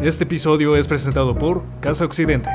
Este episodio es presentado por Casa Occidente.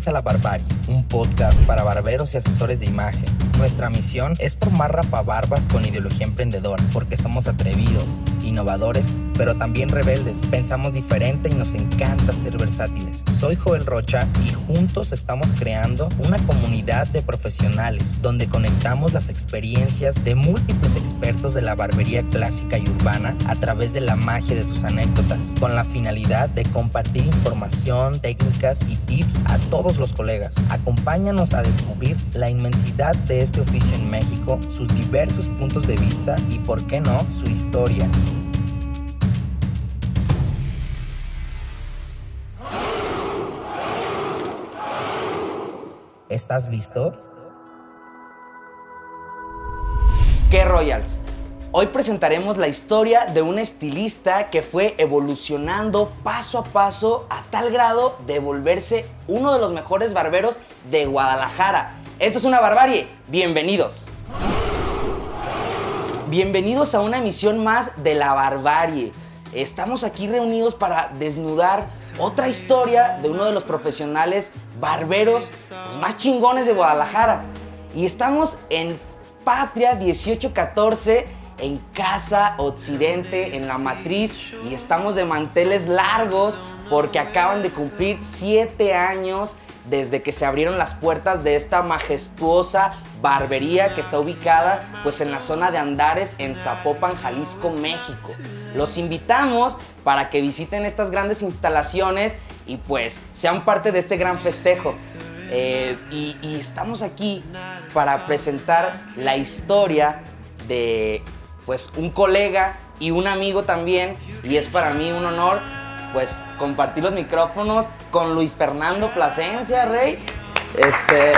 Bienvenidos a La Barbarie, un podcast para barberos y asesores de imagen. Nuestra misión es formar rapabarbas con ideología emprendedora, porque somos atrevidos, innovadores, pero también rebeldes. Pensamos diferente y nos encanta ser versátiles. Soy Joel Rocha y juntos estamos creando una comunidad de profesionales donde conectamos las experiencias de múltiples expertos de la barbería clásica y urbana a través de la magia de sus anécdotas, con la finalidad de compartir información, técnicas y tips a todos los colegas. Acompáñanos a descubrir la inmensidad de este oficio en México, sus diversos puntos de vista y, por qué no, su historia. ¿Estás listo? ¿Qué Royals? Hoy presentaremos la historia de un estilista que fue evolucionando paso a paso a tal grado de volverse uno de los mejores barberos de Guadalajara. Esto es una barbarie. Bienvenidos. Bienvenidos a una emisión más de la barbarie. Estamos aquí reunidos para desnudar otra historia de uno de los profesionales barberos pues, más chingones de Guadalajara. Y estamos en Patria 1814 en Casa Occidente, en la matriz, y estamos de manteles largos porque acaban de cumplir siete años desde que se abrieron las puertas de esta majestuosa barbería que está ubicada pues en la zona de Andares en Zapopan, Jalisco, México. Los invitamos para que visiten estas grandes instalaciones y pues sean parte de este gran festejo. Eh, y, estamos aquí para presentar la historia de pues un colega y un amigo también y es para mí un honor pues compartir los micrófonos con Luis Fernando Plasencia, Rey. Este,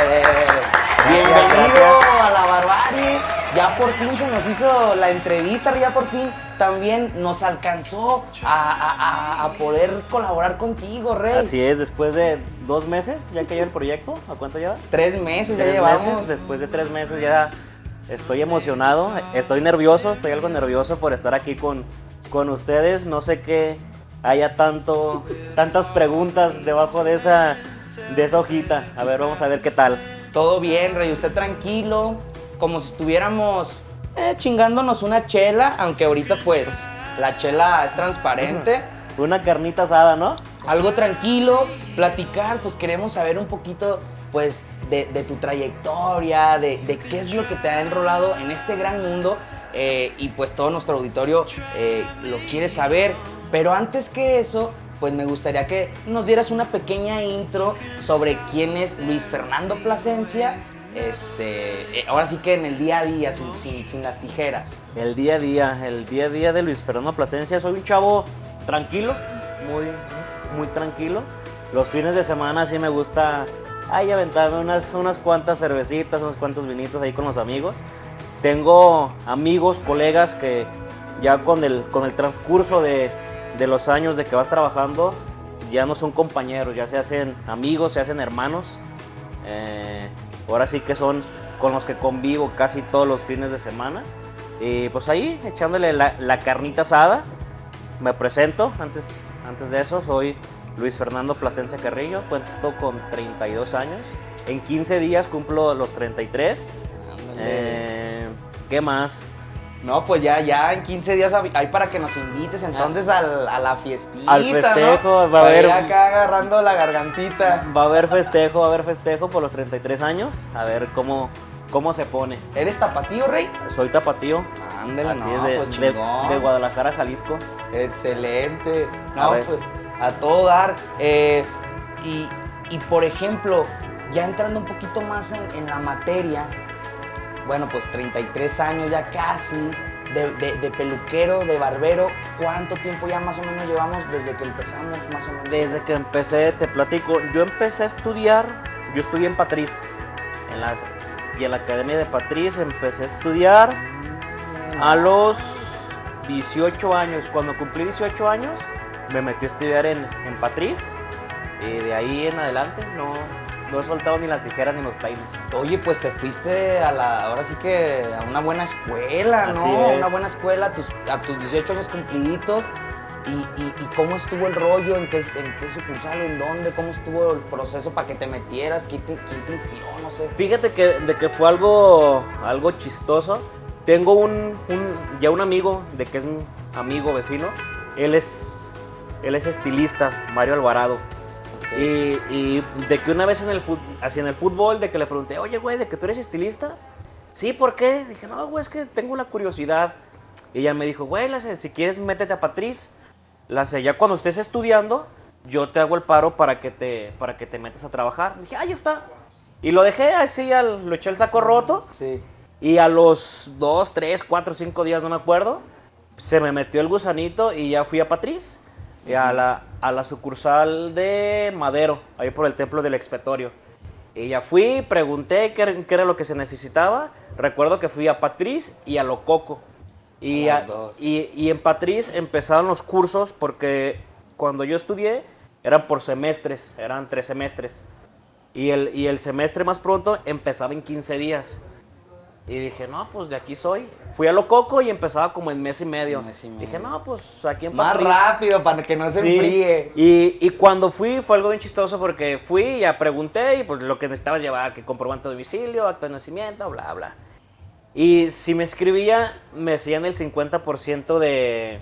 bienvenido a la barbarie. Ya por fin se nos hizo la entrevista, ya por fin también nos alcanzó a, a- a poder colaborar contigo, Rey. Así es, después de dos meses ya cayó el proyecto. ¿A cuánto lleva? Tres meses ya Tres llevamos. meses. Después de tres meses ya estoy emocionado, estoy nervioso, estoy algo nervioso por estar aquí con, con ustedes. No sé qué haya tanto, tantas preguntas debajo de esa, de esa hojita. A ver, vamos a ver qué tal. Todo bien, Rey, usted tranquilo, como si estuviéramos eh, chingándonos una chela, aunque ahorita pues la chela es transparente. Una carnita asada, ¿no? Algo tranquilo, platicar, pues queremos saber un poquito pues de, de tu trayectoria, de, de qué es lo que te ha enrolado en este gran mundo eh, y pues todo nuestro auditorio eh, lo quiere saber. Pero antes que eso, pues me gustaría que nos dieras una pequeña intro sobre quién es Luis Fernando Plasencia. Este, eh, ahora sí que en el día a día, sin, sin, sin las tijeras. El día a día, el día a día de Luis Fernando Plasencia. Soy un chavo tranquilo, muy, muy tranquilo. Los fines de semana sí me gusta ay, aventarme unas, unas cuantas cervecitas, unos cuantos vinitos ahí con los amigos. Tengo amigos, colegas que ya con el, con el transcurso de, de los años de que vas trabajando, ya no son compañeros, ya se hacen amigos, se hacen hermanos. Eh, ahora sí que son con los que convivo casi todos los fines de semana. Y pues ahí, echándole la, la carnita asada, me presento. Antes, antes de eso, soy Luis Fernando Plasencia Carrillo, cuento con 32 años. En 15 días cumplo los 33. Eh, ¿Qué más? No, pues ya, ya en 15 días hay para que nos invites entonces al- a la fiestita. Al festejo, ¿no? va a haber- ir acá agarrando la gargantita. Va a haber festejo, va a haber festejo por los 33 años. A ver cómo, cómo se pone. ¿Eres tapatío, Rey? Soy tapatío. Ándale, Así no, es, de, pues de- Guadalajara, Jalisco. Excelente. A No, ver. pues a todo dar. Eh, y, y, por ejemplo, ya entrando un poquito más en, en la materia, bueno, pues 33 años ya casi, de, de- de peluquero, de barbero, ¿cuánto tiempo ya más o menos llevamos desde que empezamos más o menos? Desde que empecé, te platico, yo empecé a estudiar, yo estudié en Patriz, en la, y en la Academia de Patriz empecé a estudiar a los 18 años. Cuando cumplí 18 años, me metí a estudiar en, en Patriz, y de ahí en adelante no, no he soltado ni las tijeras ni los peines. Oye, pues te fuiste a la, ahora sí que a una buena escuela, Así ¿no? es. Una buena escuela a tus, a tus 18 años cumpliditos. ¿Y, y, y cómo estuvo el rollo? ¿En qué, ¿En qué sucursal en dónde? ¿Cómo estuvo el proceso para que te metieras? ¿Quién te, quién te inspiró? No sé. Fíjate que, de que fue algo, algo chistoso. Tengo un, un- ya un amigo, de que es un amigo vecino. Él es, él es estilista, Mario Alvarado. Y, y de que una vez en el, fut- así en el fútbol, de que le pregunté, oye, güey, de que tú eres estilista. Sí, ¿por qué? Dije, no, güey, es que tengo la curiosidad. Y ella me dijo, güey, si quieres, métete a Patriz. La sé, ya cuando estés estudiando, yo te hago el paro para que te, para que te metas a trabajar. Dije, ahí está. Y lo dejé así, al, lo eché el saco roto. Sí. Y a los dos, tres, cuatro, cinco días, no me acuerdo, se me metió el gusanito y ya fui a Patriz, y a, la, a la sucursal de Madero, ahí por el templo del expiatorio. Y ya fui, pregunté qué, era- qué era lo que se necesitaba. Recuerdo que fui a Patriz y a Lococo. A y, y en Patriz empezaron los cursos porque cuando yo estudié eran por semestres, eran tres semestres. Y el, y el semestre más pronto empezaba en 15 días. Y dije, no, pues de aquí soy. Fui a Lococo y empezaba como en mes y medio. Mes y Dije, no, pues aquí en Más rápido para que no se Sí. enfríe. Y, y cuando fui fue algo bien chistoso porque fui ya pregunté y pues lo que necesitaba llevar, que comprobante de domicilio, acta de nacimiento, bla, bla. Y si me escribía, me hacían el 50% de,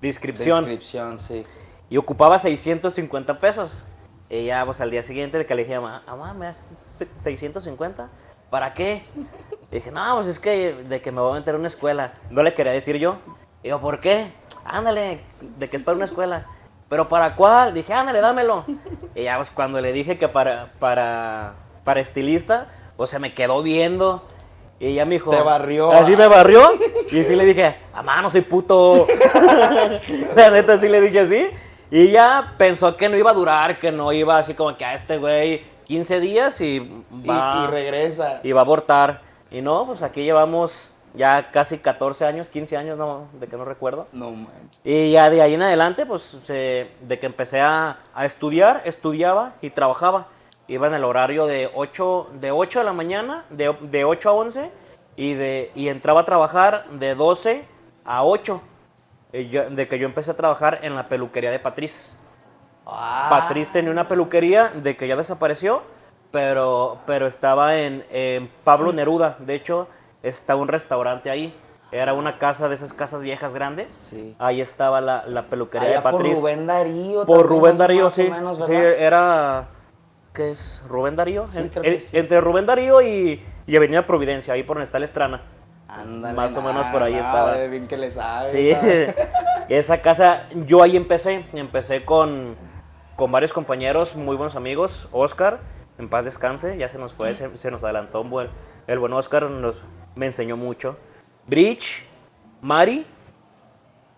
de inscripción Descripción, sí. y ocupaba 650 pesos. Y ya, pues al día siguiente de que le dije a mamá, mamá, ¿me das se- 650? ¿Para qué? Y dije, no, pues es que de que me voy a meter a una escuela. No le quería decir yo. Y yo, ¿por qué? Ándale, de que es para una escuela. ¿Pero para cuál? Dije, ándale, dámelo. Y ya, pues cuando le dije que para, para, para estilista, pues se me quedó viendo. Y ella me dijo... Te barrió. Así me barrió. Y sí le dije, mamá, no soy puto. La neta sí le dije así. Y ella pensó que no iba a durar, que no iba así como que a este güey 15 días y Y, va, y regresa. y va a abortar. Y no, pues aquí llevamos ya casi 14 años, 15 años, no, de que no recuerdo. No manches. Y ya de ahí en adelante, pues se- de que empecé a, a estudiar, estudiaba y trabajaba. Iba en el horario de 8 de, 8 de la mañana, de, de 8 a 11, y, de, y entraba a trabajar de 12 a 8. Y yo- de que yo empecé a trabajar en la peluquería de Patriz. Ah, Patriz tenía una peluquería de que ya desapareció, pero, pero estaba en, en Pablo Neruda. De hecho, está un restaurante ahí. Era una casa de esas casas viejas grandes. Sí. Ahí estaba la, la peluquería allá de Patriz. por Rubén Darío. Por Rubén Darío, sí. menos, sí, era. ¿Qué es? ¿Rubén Darío? Sí, En- creo que en- sí. Entre Rubén Darío y, y Avenida Providencia, ahí por donde está la Estrana. Ándale, Más o menos nada, por ahí estaba. de Bien que le sabe. Sí, esa casa, yo ahí empecé, empecé con, con varios compañeros, muy buenos amigos, Oscar, en paz descanse, ya se nos fue, se, se nos adelantó un buen, el buen Oscar nos, me enseñó mucho, Bridge, Mari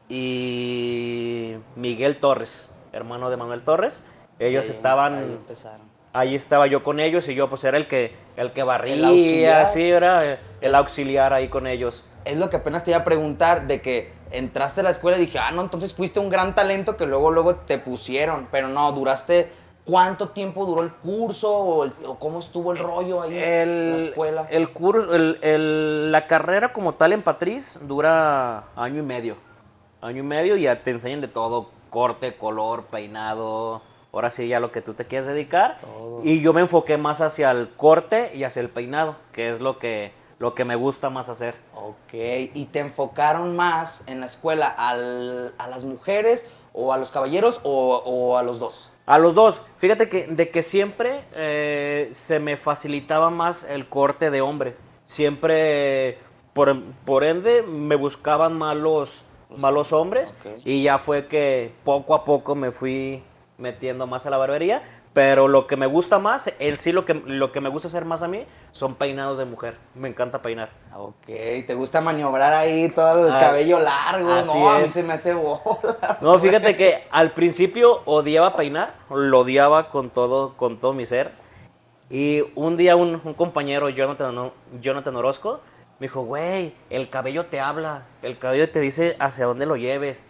y Miguel Torres, hermano de Manuel Torres, ellos Ahí- estaban... ahí empezaron. Ahí estaba yo con ellos y yo pues era el que el que barría, El auxiliar. sí, era el auxiliar ahí con ellos. Es lo que apenas te iba a preguntar, de que entraste a la escuela y dije, ah, no, entonces fuiste un gran talento que luego, luego te pusieron, pero no, duraste, ¿cuánto tiempo duró el curso o, el- o cómo estuvo el rollo ahí en la escuela? El curso, el- el- la carrera como tal en Patriz dura año y medio. Año y medio y ya te enseñan de todo, corte, color, peinado, ahora sí ya lo que tú te quieres dedicar. Todo. Y yo me enfoqué más hacia el corte y hacia el peinado, que es lo que, lo que me gusta más hacer. Ok, ¿y te enfocaron más en la escuela al- a las mujeres o a los caballeros o, o a los dos? A los dos. Fíjate que de que siempre eh, se me facilitaba más el corte de hombre. Siempre, por, por ende, me buscaban más los, más los hombres. Y ya fue que poco a poco me fui metiendo más a la barbería. Pero lo que me gusta más, en sí lo que, lo que me gusta hacer más a mí, son peinados de mujer. Me encanta peinar. Ok, te gusta maniobrar ahí todo el Ah, cabello largo, así no, a mí se me hace bolas. No, fíjate que al principio odiaba peinar, lo odiaba con todo, con todo mi ser. Y un día un, un compañero, Jonathan, Jonathan Orozco, me dijo, güey, el cabello te habla, el cabello te dice hacia dónde lo lleves.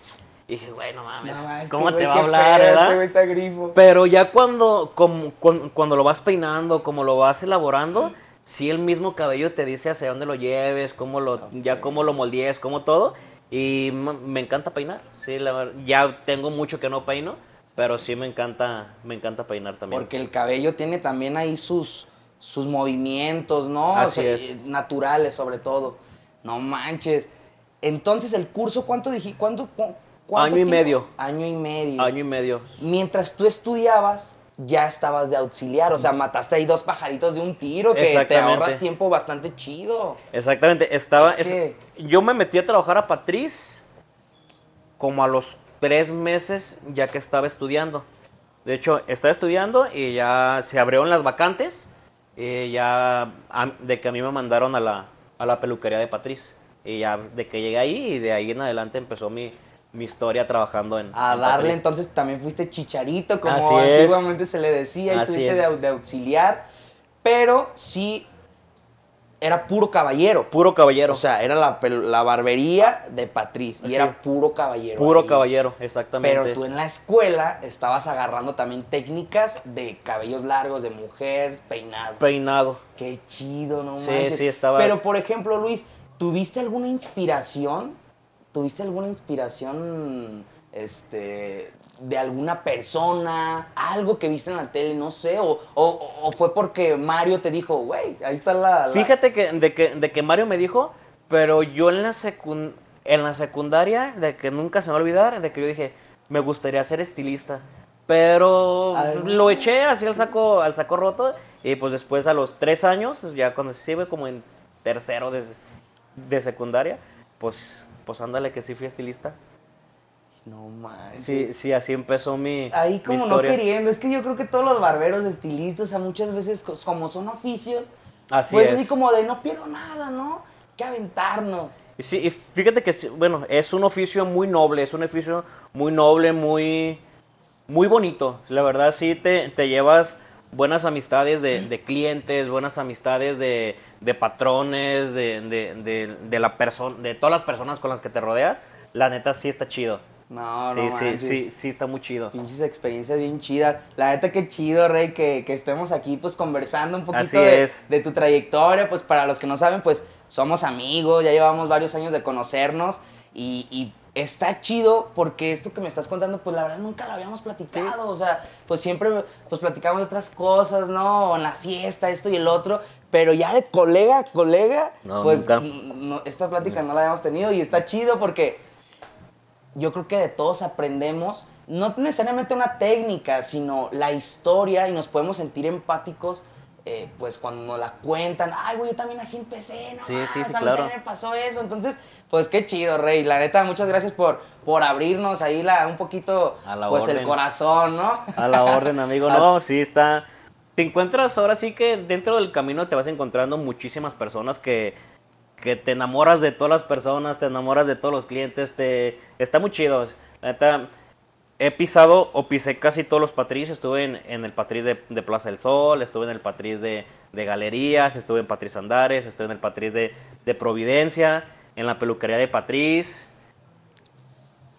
Y dije, güey, no mames, No, este ¿cómo te va a hablar, pedo, verdad? Este está grifo. Pero ya cuando, como- cuan- cuando lo vas peinando, como lo vas elaborando, sí el mismo cabello te dice hacia dónde lo lleves, cómo lo, ya cómo lo moldees, cómo todo. Y me encanta peinar, sí, la ya tengo mucho que no peino, pero sí me encanta, me encanta peinar también. Porque el cabello tiene también ahí sus, sus movimientos, ¿no? Así es. eh, Naturales, sobre todo. No manches. Entonces, el curso, ¿cuánto dije? ¿Cuánto, cu- cuánto Año y tiempo? medio. Año y medio. Año y medio. Mientras tú estudiabas, ya estabas de auxiliar. O sea, mataste ahí dos pajaritos de un tiro que te ahorras tiempo bastante chido. Exactamente, estaba... Es es- que- Yo me metí a trabajar a Patriz como a los tres meses ya que estaba estudiando. De hecho, estaba estudiando y ya se abrieron las vacantes. Y ya a- de que a mí me mandaron a la, a la peluquería de Patriz. Y ya de que llegué ahí y de ahí en adelante empezó mi, mi historia trabajando en... A en darle, entonces también fuiste chicharito, como Así es. antiguamente se le decía, y estuviste de, es. au- de auxiliar, pero sí era puro caballero. Puro caballero. O sea, era la, la barbería de Patriz y Sí. era puro caballero. puro ahí. caballero, exactamente. Pero tú en la escuela estabas agarrando también técnicas de cabellos largos, de mujer, peinado. Peinado. Qué chido, no Sí, manches. sí, estaba- Pero, por ejemplo, Luis, ¿tuviste alguna inspiración? ¿Tuviste alguna inspiración, este, de alguna persona? Algo que viste en la tele, no sé, o, o- o fue porque Mario te dijo, güey, ahí está la... la-". Fíjate que de, que de que Mario me dijo, pero yo en la, en la secundaria, de que nunca se me va a olvidar, de que yo dije, me gustaría ser estilista. Pero Ay, no. lo eché así al saco, al saco roto. Y pues después a los tres años, ya cuando se iba como en tercero de, de secundaria, pues, pues ándale que sí fui estilista. No manches. Sí, sí, así empezó mi, Ahí mi como no queriendo, es que yo creo que todos los barberos estilistas, o sea, muchas veces co- como son oficios, Así pues es. así como de no pierdo nada, ¿no? Que aventarnos. Y Sí, y fíjate que, bueno, es un oficio muy noble, es un oficio muy noble, muy, muy bonito. La verdad, sí te, te llevas buenas amistades de, de clientes, buenas amistades de, de patrones, de, de, la persona, de todas las personas con las que te rodeas. La neta, sí está chido. No, sí, no sí, manches. sí, sí está muy chido. Pinches experiencias bien chidas. La neta, qué chido, Rey, que, que estemos aquí, pues, conversando un poquito Así de, es. de tu trayectoria. Pues, para los que no saben, pues, somos amigos, ya llevamos varios años de conocernos. Y, y está chido porque esto que me estás contando, pues, la verdad, nunca lo habíamos platicado. O sea, pues, siempre, pues, platicamos de otras cosas, ¿no? En la fiesta, esto y el otro. Pero ya de colega a colega, No, pues, no- esta plática no la habíamos tenido. Y está chido porque yo creo que de todos aprendemos, no necesariamente una técnica, sino la historia y nos podemos sentir empáticos, eh, pues cuando nos la cuentan, ay, güey, yo también así empecé, no Sí, sí, más, sí, a claro. me pasó eso, entonces, pues qué chido, Rey, la neta, muchas gracias por, por abrirnos ahí la, un poquito, A la pues el orden. corazón, ¿no? A la orden, amigo. No, sí está. Te encuentras ahora sí que dentro del camino te vas encontrando muchísimas personas que, que te enamoras de todas las personas, te enamoras de todos los clientes, te está muy chido. La neta, he pisado o pisé casi todos los Patriz. Estuve en, en el Patriz de, de Plaza del Sol, estuve en el Patriz de, de Galerías, estuve en Patriz Andares, estuve en el Patriz de, de Providencia, en la peluquería de Patriz.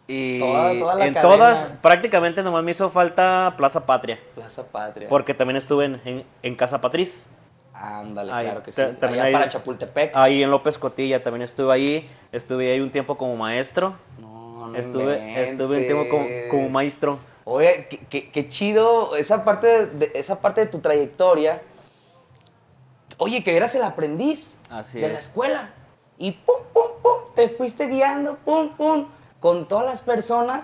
Y Toda- toda la en cadena. todas, prácticamente nomás me hizo falta Plaza Patria. Plaza Patria. Porque también estuve en, en- en Casa Patriz. Ándale, Ahí, claro que sí. ta- también Allá ahí- para Chapultepec. Ahí en López Cotilla también estuve ahí. Estuve ahí un tiempo como maestro. no, no Estuve, estuve un tiempo como, como maestro. Oye, qué, qué- qué chido esa parte de, esa parte de tu trayectoria. Oye, que eras el aprendiz Así de es. la escuela. Y pum, pum, pum, te fuiste guiando, pum, pum, con todas las personas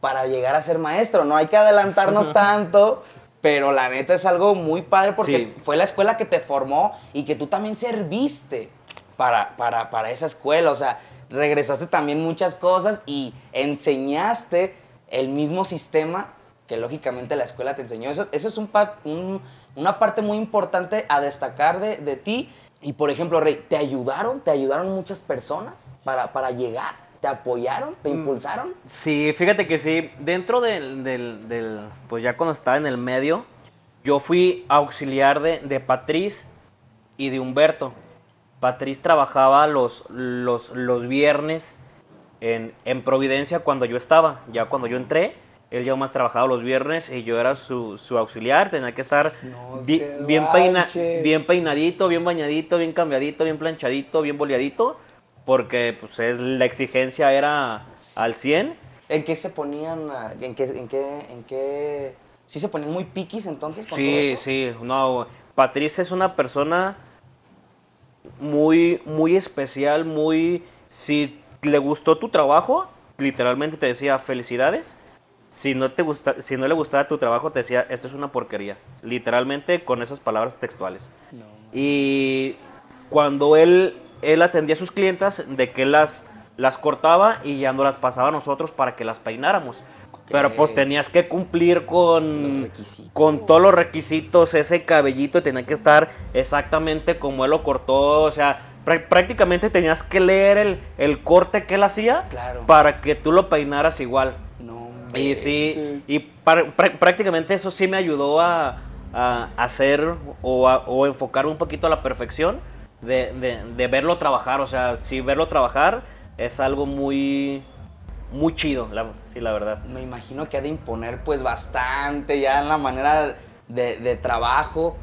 para llegar a ser maestro. No hay que adelantarnos tanto, pero la neta es algo muy padre porque Sí. fue la escuela que te formó y que tú también serviste para, para, para esa escuela. O sea, regresaste también muchas cosas y enseñaste el mismo sistema que lógicamente la escuela te enseñó. Eso, eso es un, pa- un- una parte muy importante a destacar de, de ti. Y por ejemplo, Rey, ¿te ayudaron? ¿Te ayudaron muchas personas para, para llegar? ¿Te apoyaron? ¿Te impulsaron? Sí, fíjate que sí. Dentro del, del- del- pues ya cuando estaba en el medio, yo fui auxiliar de, de Patriz y de Humberto. Patriz trabajaba los, los, los viernes en, en Providencia cuando yo estaba. Ya cuando yo entré, él ya más trabajaba los viernes y yo era su, su auxiliar. Tenía que estar No bi- se bien, peina- bien peinadito, bien bañadito, bien cambiadito, bien planchadito, bien boleadito. Porque pues es, la exigencia era al 100. ¿En qué se ponían? ah, ¿En qué? ¿En qué? En qué ¿Sí se ponían muy piquis entonces con todo Sí, eso? sí, no, Patricia es una persona muy, muy especial, muy, si le gustó tu trabajo, literalmente te decía felicidades. Si no, te gusta, si no le gustaba tu trabajo, te decía, esto es una porquería. Literalmente con esas palabras textuales. Y cuando él, él atendía a sus clientas, de que las, las cortaba y ya no las pasaba a nosotros para que las peináramos. Pero pues tenías que cumplir con, con todos los requisitos, ese cabellito tenía que estar exactamente como él lo cortó, o sea, prá- prácticamente tenías que leer el, el corte que él hacía Claro. para que tú lo peinaras igual. No, Y sí, y prácticamente eso sí me ayudó a, a hacer o, a- o enfocar un poquito a la perfección de, de- de verlo trabajar. O sea, sí, verlo trabajar es algo muy, muy chido, la, sí, la verdad. Me imagino que ha de imponer pues bastante ya en la manera de, de trabajo.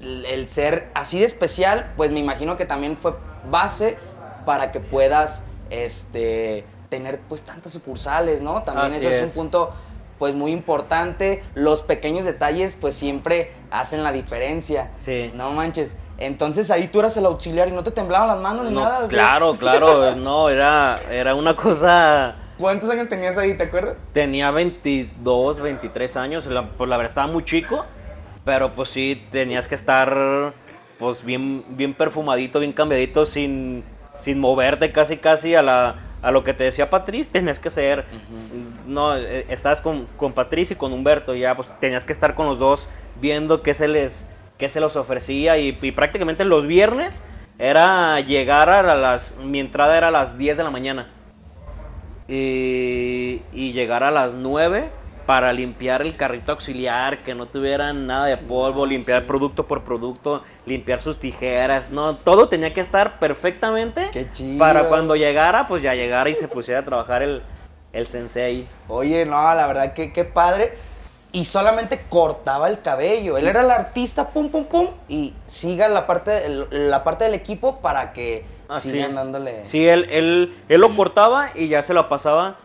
El el ser así de especial, pues me imagino que también fue base para que puedas este, tener pues tantas sucursales, ¿no? También Así eso es. es. un punto pues muy importante. Los pequeños detalles pues siempre hacen la diferencia. Sí. No manches. Entonces ahí tú eras el auxiliar y no te temblaban las manos ni No, nada. claro, claro, no, era, era una cosa... ¿Cuántos años tenías ahí, te acuerdas? Tenía 22, 23 años, la- pues la verdad estaba muy chico, pero pues sí tenías que estar pues bien, bien perfumadito, bien cambiadito, sin, sin moverte casi casi a, la, a lo que te decía Patriz, tenías que ser, no, eh, estabas con, con Patriz y con Humberto, ya pues tenías que estar con los dos viendo qué se les, qué se les ofrecía y, y prácticamente los viernes era llegar a las, mi entrada era a las 10 de la mañana y, y llegar a las 9 para limpiar el carrito auxiliar, que no tuvieran nada de polvo, limpiar producto por producto, limpiar sus tijeras, no, todo tenía que estar perfectamente Qué chido. para cuando llegara, pues ya llegara y se pusiera a trabajar el, el sensei. Oye, no, la verdad que qué padre. Y solamente cortaba el cabello. Él era el artista, pum, pum, pum. Y siga la parte, la parte del equipo para que Ah, sigan sí. dándole. Sí, él, él, él lo cortaba y ya se lo pasaba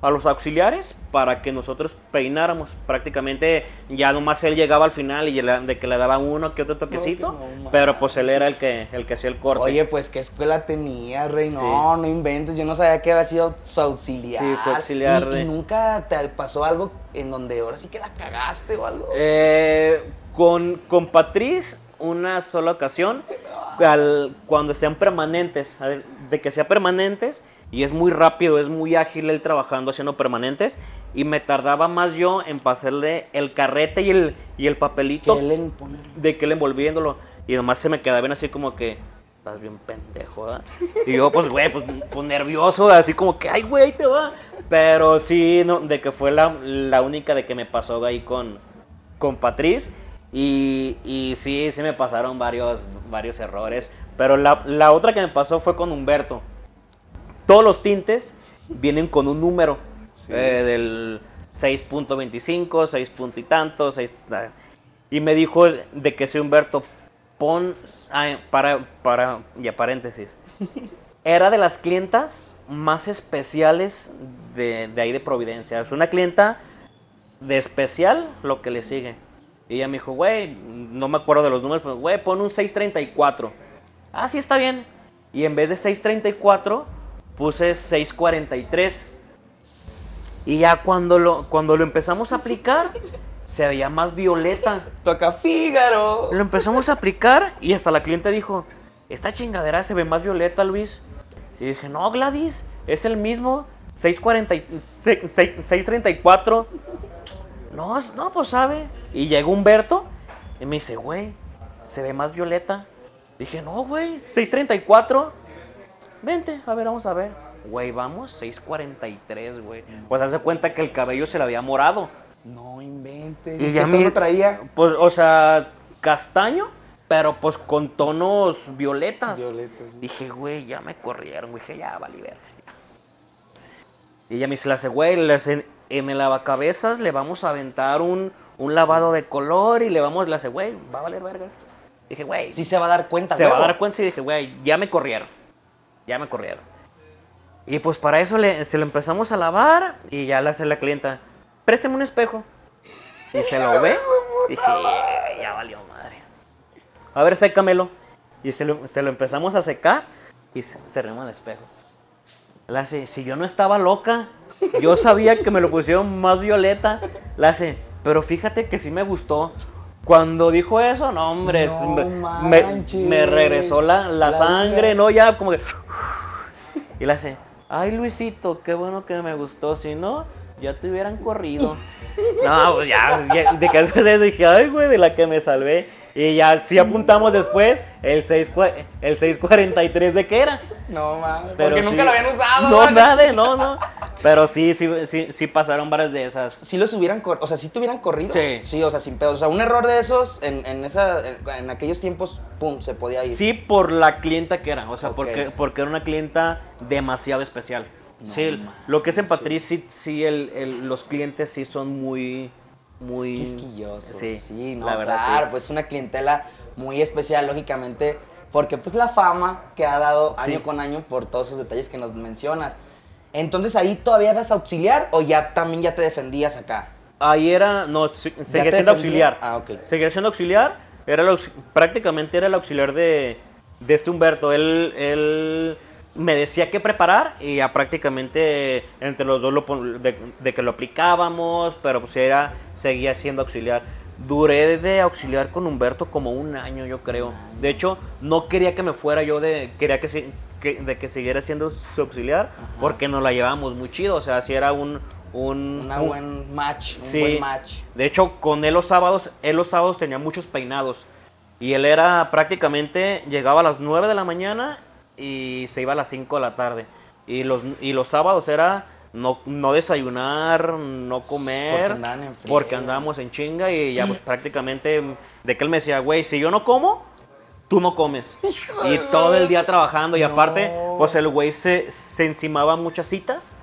a los auxiliares para que nosotros peináramos. Prácticamente ya nomás él llegaba al final y le- de que le daba uno que otro toquecito, No, no pero pues él era el que, el que hacía el corte. Oye, pues qué escuela tenía, Rey. No, Sí. no inventes. Yo no sabía que había sido su auxiliar. Sí, fue auxiliar ¿Y, y nunca te pasó algo en donde ahora sí que la cagaste o algo? Eh, con, con Patriz, una sola ocasión, al- cuando sean permanentes, de que sea permanentes, y es muy rápido, es muy ágil él trabajando haciendo permanentes, y me tardaba más yo en pasarle el carrete y el, y el papelito Que él de que él envolviéndolo, y nomás se me quedaba bien así como que, estás bien pendejo, ¿verdad? Y yo, pues, güey, pues, pues, nervioso, así como que, ay, güey, te va. Pero sí, no, de que fue la, la única de que me pasó ahí con, con Patriz. Y, y sí, sí me pasaron varios, varios errores. Pero la, la otra que me pasó fue con Humberto. Todos los tintes vienen con un número. eh, del 6.25, 6 punto y tanto, 6... ah. Y me dijo de que si Humberto, pon... para, para... Ya paréntesis. Era de las clientas más especiales de, de ahí de Providencia. Es una clienta de especial lo que le sigue. Y ella me dijo, güey, no me acuerdo de los números, pero güey, pon un 634. Ah, sí, está bien. Y en vez de 634, puse 643. Y ya cuando lo, cuando lo empezamos a aplicar, se veía más violeta. Toca Fígaro. Lo empezamos a aplicar y hasta la cliente dijo, esta chingadera se ve más violeta, Luis. Y dije, no, Gladys, es el mismo. 640, y- se- se- 634. No, no, pues sabe. Y llega Humberto y me dice, güey, se ve más violeta. Dije, no, güey, 6.34. Vente, a ver, vamos a ver. Güey, vamos, 6.43, güey. Pues hace cuenta que el cabello se le había morado. No inventes. Y ¿Qué ya tono mi- traía? Pues, o sea, castaño, pero pues con tonos violetas. Violetas, sí. Dije, güey, ya me corrieron. Dije, ya, vale, verga. Y ella me dice, le hace, güey, en el lavacabezas le vamos a aventar un, un lavado de color y le vamos, le hace, güey, va a valer verga esto. Dije, güey, Sí se va a dar cuenta, se va a dar cuenta y dije, güey, ya me corrieron. Ya me corrieron. Y pues para eso le- se lo empezamos a lavar y ya le hace la clienta, présteme un espejo. Y se lo ve. Dije, "Eh, ya valió madre. A ver, sécamelo. Y se lo, se lo empezamos a secar y se- cerramos el espejo. La hace, si yo no estaba loca, yo sabía que me lo pusieron más violeta. La hace, pero fíjate que sí me gustó. Cuando dijo eso, no, hombre, No me, regresó la, la La sangre. ¿no? Ya como que... Y le hace, ay Luisito, qué bueno que me gustó, si no, ya te hubieran corrido. No, pues ya, ya, de que dije, ay güey, de la que me salvé. Y ya sí apuntamos después el, 6, cua- el 643 de qué era. No mames. Porque nunca sí- lo habían usado. No, nada, no, no. Pero sí, sí, sí, sí pasaron varias de esas. Si los hubieran corrido, o sea, si te hubieran corrido. Sí. Sí, o sea, sin pedos. O sea, un error de esos en, en esa, en, aquellos tiempos, pum, se podía ir. Sí, por la clienta que era, o sea, porque, porque era una clienta demasiado especial. sí, lo que es en Patriz, sí, sí, el- el- los clientes sí son muy, muy... Quisquillosos. Sí, Sí, no, la verdad, claro, sí. pues una clientela muy especial, lógicamente, porque pues la fama que ha dado Sí. año con año por todos esos detalles que nos mencionas. Entonces, ¿ahí todavía eras auxiliar o ya también ya te defendías acá? Ahí era, no, seguía siendo auxiliar. Ah, ok. Seguía siendo auxiliar, era el prácticamente era el auxiliar de, de este Humberto. Él, él me decía qué preparar y ya prácticamente entre los dos lo de, de que lo aplicábamos, pero pues era, seguía siendo auxiliar. Duré de auxiliar con Humberto como un año, yo creo. De hecho, no quería que me fuera yo de, quería que- de que siguiera siendo su auxiliar, porque nos la llevábamos muy chido. O sea, si era un... un Una un- buen match, un Sí. buen match. De hecho, con él los sábados, él los sábados tenía muchos peinados. Y él era prácticamente, llegaba a las 9 de la mañana y se iba a las 5 de la tarde. Y los, y los sábados era no, no desayunar, no comer. Porque en porque andábamos en chinga y ya pues prácticamente, de que él me decía, güey, si yo no como, tú no comes. Y todo el día trabajando y aparte, pues el güey se, se encimaba muchas citas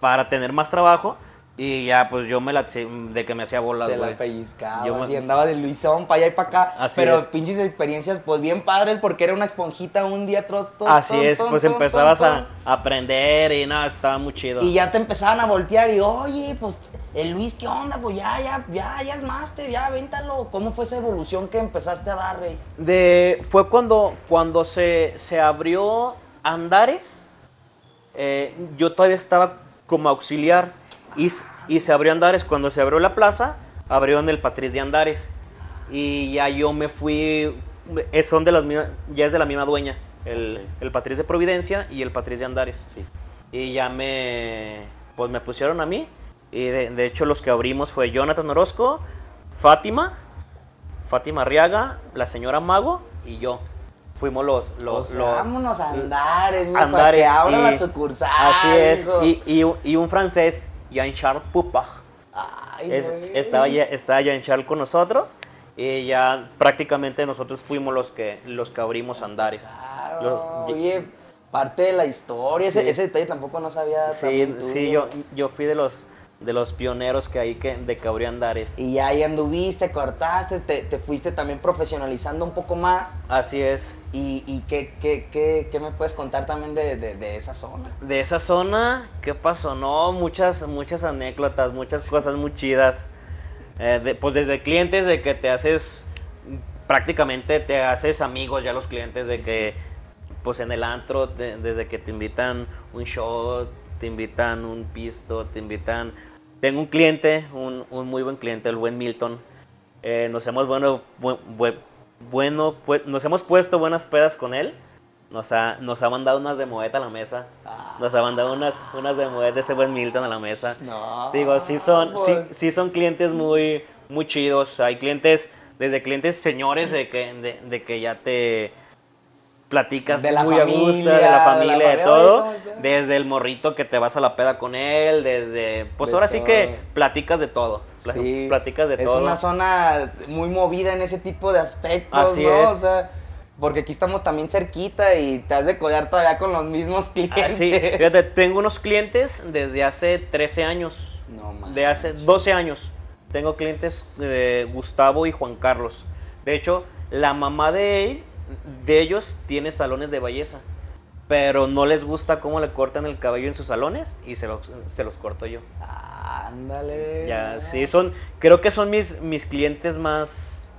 para tener más trabajo y ya pues yo me la de que me hacía bolas, Te la güey. pellizcabas Yo me- y andaba de Luisón para allá y para acá. Así pero es. pinches experiencias, pues bien padres, porque era una esponjita un día tro- to- Así ton, es, ton, pues ton, empezabas a aprender y nada, estaba muy chido. Y ya te empezaban a voltear y, oye, pues, el Luis, ¿qué onda? Pues ya, ya, ya, ya es máster, ya, véntalo. ¿Cómo fue esa evolución que empezaste a dar, rey? De, fue cuando, cuando se, se abrió Andares, eh, yo todavía estaba como auxiliar y, y se abrió Andares. Cuando se abrió la plaza, abrieron el Patriz de Andares. Y ya yo me fui, son de las mismas, ya es de la misma dueña, el, el Patriz de Providencia y el Patriz de Andares. Y ya me, pues me pusieron a mí. Y de, de hecho los que abrimos fue Jonathan Orozco, Fátima, Fátima Arriaga, la señora Mago y yo. Fuimos los... O los, sea, los- vámonos a Andares, mijo, Andares. que abra y- la sucursal. Así es. Y, y y un francés, Jean-Charles Pupach. Ay, Es- estaba, estaba Jean-Charles con nosotros. Y ya prácticamente nosotros fuimos los que, los que abrimos Andares. Claro, oye, parte de la historia. Ese, Sí. ese detalle tampoco no sabía. Sí, sí yo, yo fui de los, de los pioneros que ahí que, de que abrió Andares. Y ya ahí anduviste, cortaste, te, te fuiste también profesionalizando un poco más. Así es. ¿Y, y qué, qué, qué, qué me puedes contar también de, de- de esa zona? De esa zona, ¿qué pasó? No, muchas, muchas anécdotas, muchas cosas muy chidas. Eh, de- pues desde clientes de que te haces, prácticamente te haces amigos ya los clientes de que, pues en el antro, te- desde que te invitan un shot, te invitan un pisto, te invitan... Tengo un cliente, un, un muy buen cliente, el buen Milton. Eh, nos hemos, bueno, bu- bu- bueno, pues, nos hemos puesto buenas pedas con él. nos ha, nos ha mandado unas de Moet a la mesa. Ah. Nos ha mandado unas, unas de Moet de ese buen Milton a la mesa. No, Digo, sí son, sí, pues. sí son clientes muy, muy chidos. Hay clientes, desde clientes señores de que, de, de que ya te platicas De la muy a gusto, familia, de la familia, de, familia, todo. Desde el morrito que te vas a la peda con él, desde... Pues De ahora sí que platicas de todo. Sí, Platicas de es todo. una zona muy movida en ese tipo de aspectos, Así ¿no? es. O sea, porque aquí estamos también cerquita y te has de collar todavía con los mismos clientes. Ah, sí, fíjate, tengo unos clientes desde hace 13 años. No manches. De hace 12 años. Tengo clientes de Gustavo y Juan Carlos. De hecho, la mamá de él, de ellos tiene salones de belleza. Pero no les gusta cómo le cortan el cabello en sus salones y se los, se los corto yo. Ándale. Ya, sí, son, creo que son mis, mis clientes más,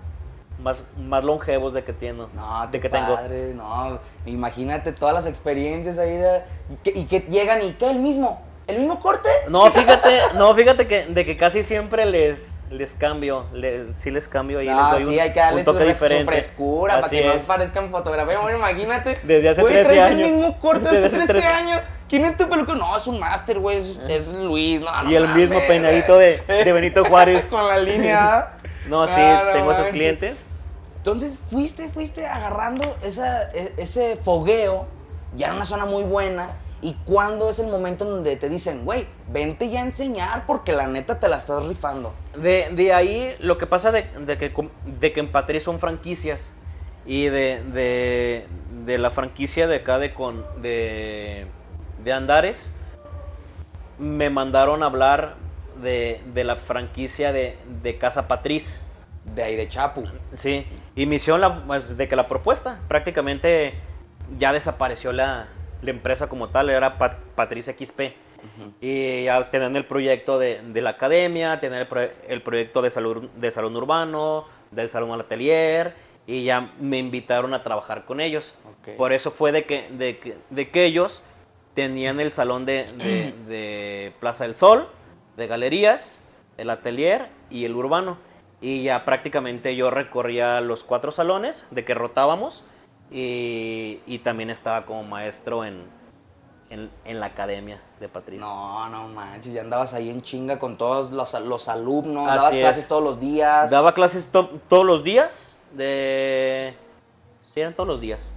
más, más longevos de que tengo. No, de que tengo. padre, no. Imagínate todas las experiencias ahí de, y, que, y que llegan y que el mismo, el mismo corte. No, fíjate, no, fíjate que, de que casi siempre les, les cambio, les, sí les cambio les No, doy sí, un, hay que darle un su, toque su diferente. frescura para que no es. parezcan fotografía. Bueno, imagínate. Desde hace güey, 13 traes años. el mismo corte Desde hace hace 13 13 años. ¿Quién es tu peluco? No, es un máster, güey. Es, es Luis. No, no Y el mismo peinadito de, de Benito Juárez. Con la línea. No, sí, Ah, no tengo esos clientes. Entonces fuiste, fuiste agarrando esa, e- ese fogueo, ya en una zona muy buena. ¿Y cuándo es el momento en donde te dicen, güey, vente ya a enseñar porque la neta te la estás rifando? De, de ahí, lo que pasa de, de que, de que en Patri son franquicias. Y de, de, de la franquicia de acá de, con, de, de Andares, me mandaron a hablar de, de la franquicia de, de Casa Patriz. De ahí de Chapu. Sí, y me hicieron la, pues, de que la propuesta prácticamente ya desapareció la, la empresa como tal, era Pat- Patricia XP. Y ya tenían el proyecto de, de la academia, tenían el, pro- el proyecto de, salud, de salón urbano, del salón al atelier, y ya me invitaron a trabajar con ellos. Por eso fue de que, de que, de que ellos tenían el salón de, de- de Plaza del Sol, de galerías, el atelier y el urbano. Y ya prácticamente yo recorría los cuatro salones de que rotábamos y, y también estaba como maestro en, en, en la academia de Patricia. No, no manches, ya andabas ahí en chinga con todos los, los alumnos, Así dabas es. clases todos los días. Daba clases to- todos los días, de... Sí, eran todos los días.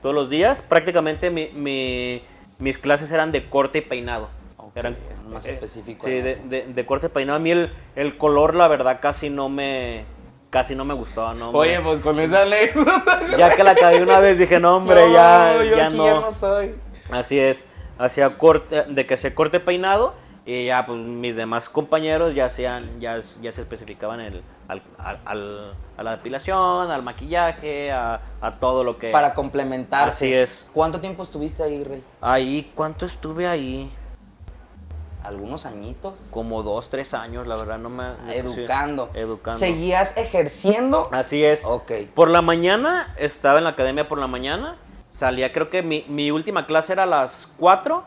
Todos los días, prácticamente mi- mi- mis clases eran de corte y peinado. Ok, eran más eh, específico Sí, de- de corte y peinado. A mí el, el color, la verdad, casi no me... Casi no me gustaba, no. Oye, me- pues con esa anécdota. ya que la caí una vez dije, no, hombre, No, ya, yo ya aquí no. ya no soy. Así es, hacía corte, de que se corte peinado y ya pues mis demás compañeros ya sean, ya, ya se especificaban el, al, al- al- a la depilación, al maquillaje, a, a todo lo que... Para complementarse. Así es. ¿Cuánto tiempo estuviste ahí, Rey? Ahí, ¿cuánto estuve ahí? ¿Algunos añitos? Como dos, tres años, la verdad, no me... sí, Educando. educando. ¿Seguías ejerciendo? Así es. Ok. Por la mañana, estaba en la academia por la mañana. Salía, creo que mi, mi última clase era a las 4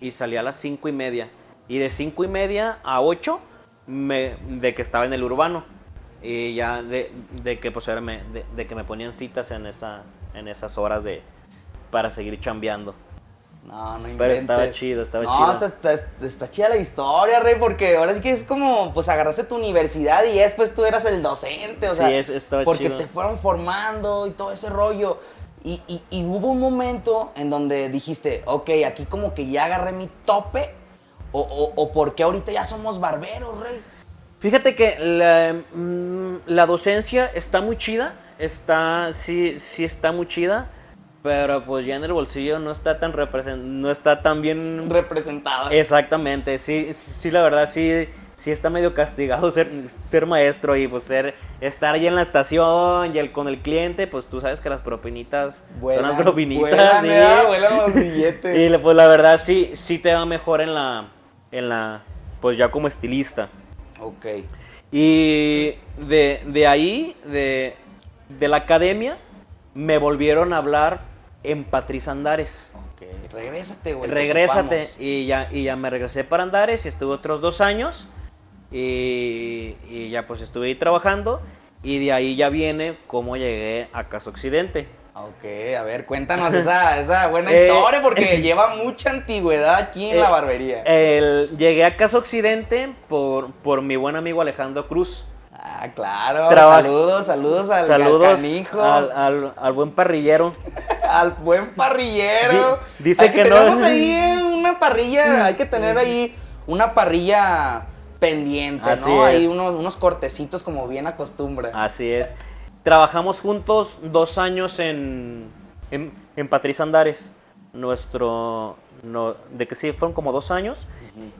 y salía a las 5 y media. Y de 5 y media a 8, me, de que estaba en el urbano. Y ya de, de que pues era me- de, de que me ponían citas en, esa, en esas horas de para seguir chambeando. No, no inventes. Pero estaba chido, estaba no, chido. Está, está- está chida la historia, Rey, porque ahora sí que es como, pues agarraste tu universidad y después tú eras el docente, o Sí, sea, es- estaba porque chido. te fueron formando y todo ese rollo. Y, y- y hubo un momento en donde dijiste, ok, aquí como que ya agarré mi tope, o, o, o por qué ahorita ya somos barberos, Rey. Fíjate que la, mm, la docencia está muy chida, está, sí, sí está muy chida, pero pues ya en el bolsillo no está tan no está tan bien Representado. Exactamente, sí, sí, la verdad sí, sí está medio castigado ser, ser maestro y pues ser, estar ahí en la estación y el, con el cliente, pues tú sabes que las propinitas son las propinitas. vuelan. Vuelan los billetes. Y pues la verdad sí, sí te va mejor en la, en la, pues ya como estilista. Ok. Y de, de ahí, de, de la academia, me volvieron a hablar en Patriz Andares. Ok, regrésate, güey. te Regrésate. Y ya, y ya me regresé para Andares y estuve otros dos años. Y, y ya pues estuve ahí trabajando. Y de ahí ya viene cómo llegué a Casa Occidente. Ok, a ver, cuéntanos esa, esa buena Eh, historia porque lleva mucha antigüedad aquí en Eh, la barbería. El- llegué a Casa Occidente por, por mi buen amigo Alejandro Cruz. Ah, claro. Traba- saludos, saludos al, al Saludos al, al, al- al buen parrillero. buen parrillero. Di- dice Hay que no- tenemos ahí una parrilla, hay que tener ahí una parrilla pendiente, Así ¿no? es. Ahí unos, unos cortecitos como bien acostumbra. Así es. Trabajamos juntos dos años en, en, en Patriz Andares. Nuestro. No, de que sí, fueron como dos años.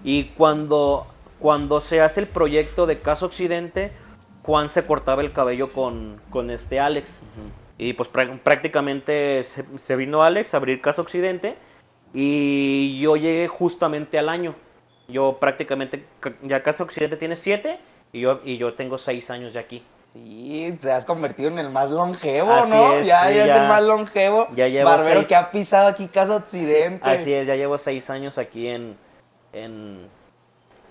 Y cuando, cuando se hace el proyecto de Caso Occidente, Juan se cortaba el cabello con, con este Alex. Y pues prá- prácticamente se, se vino Alex a abrir Caso Occidente. Y yo llegué justamente al año. Yo prácticamente, ca- ya Casa Occidente tiene siete y yo, y yo tengo seis años de aquí. Sí, te has convertido en el más longevo, Así ¿no? es, ya, es el más longevo. Ya llevo Barbero seis. que ha pisado aquí Casa Occidente. Así es, ya llevo seis años aquí en, en,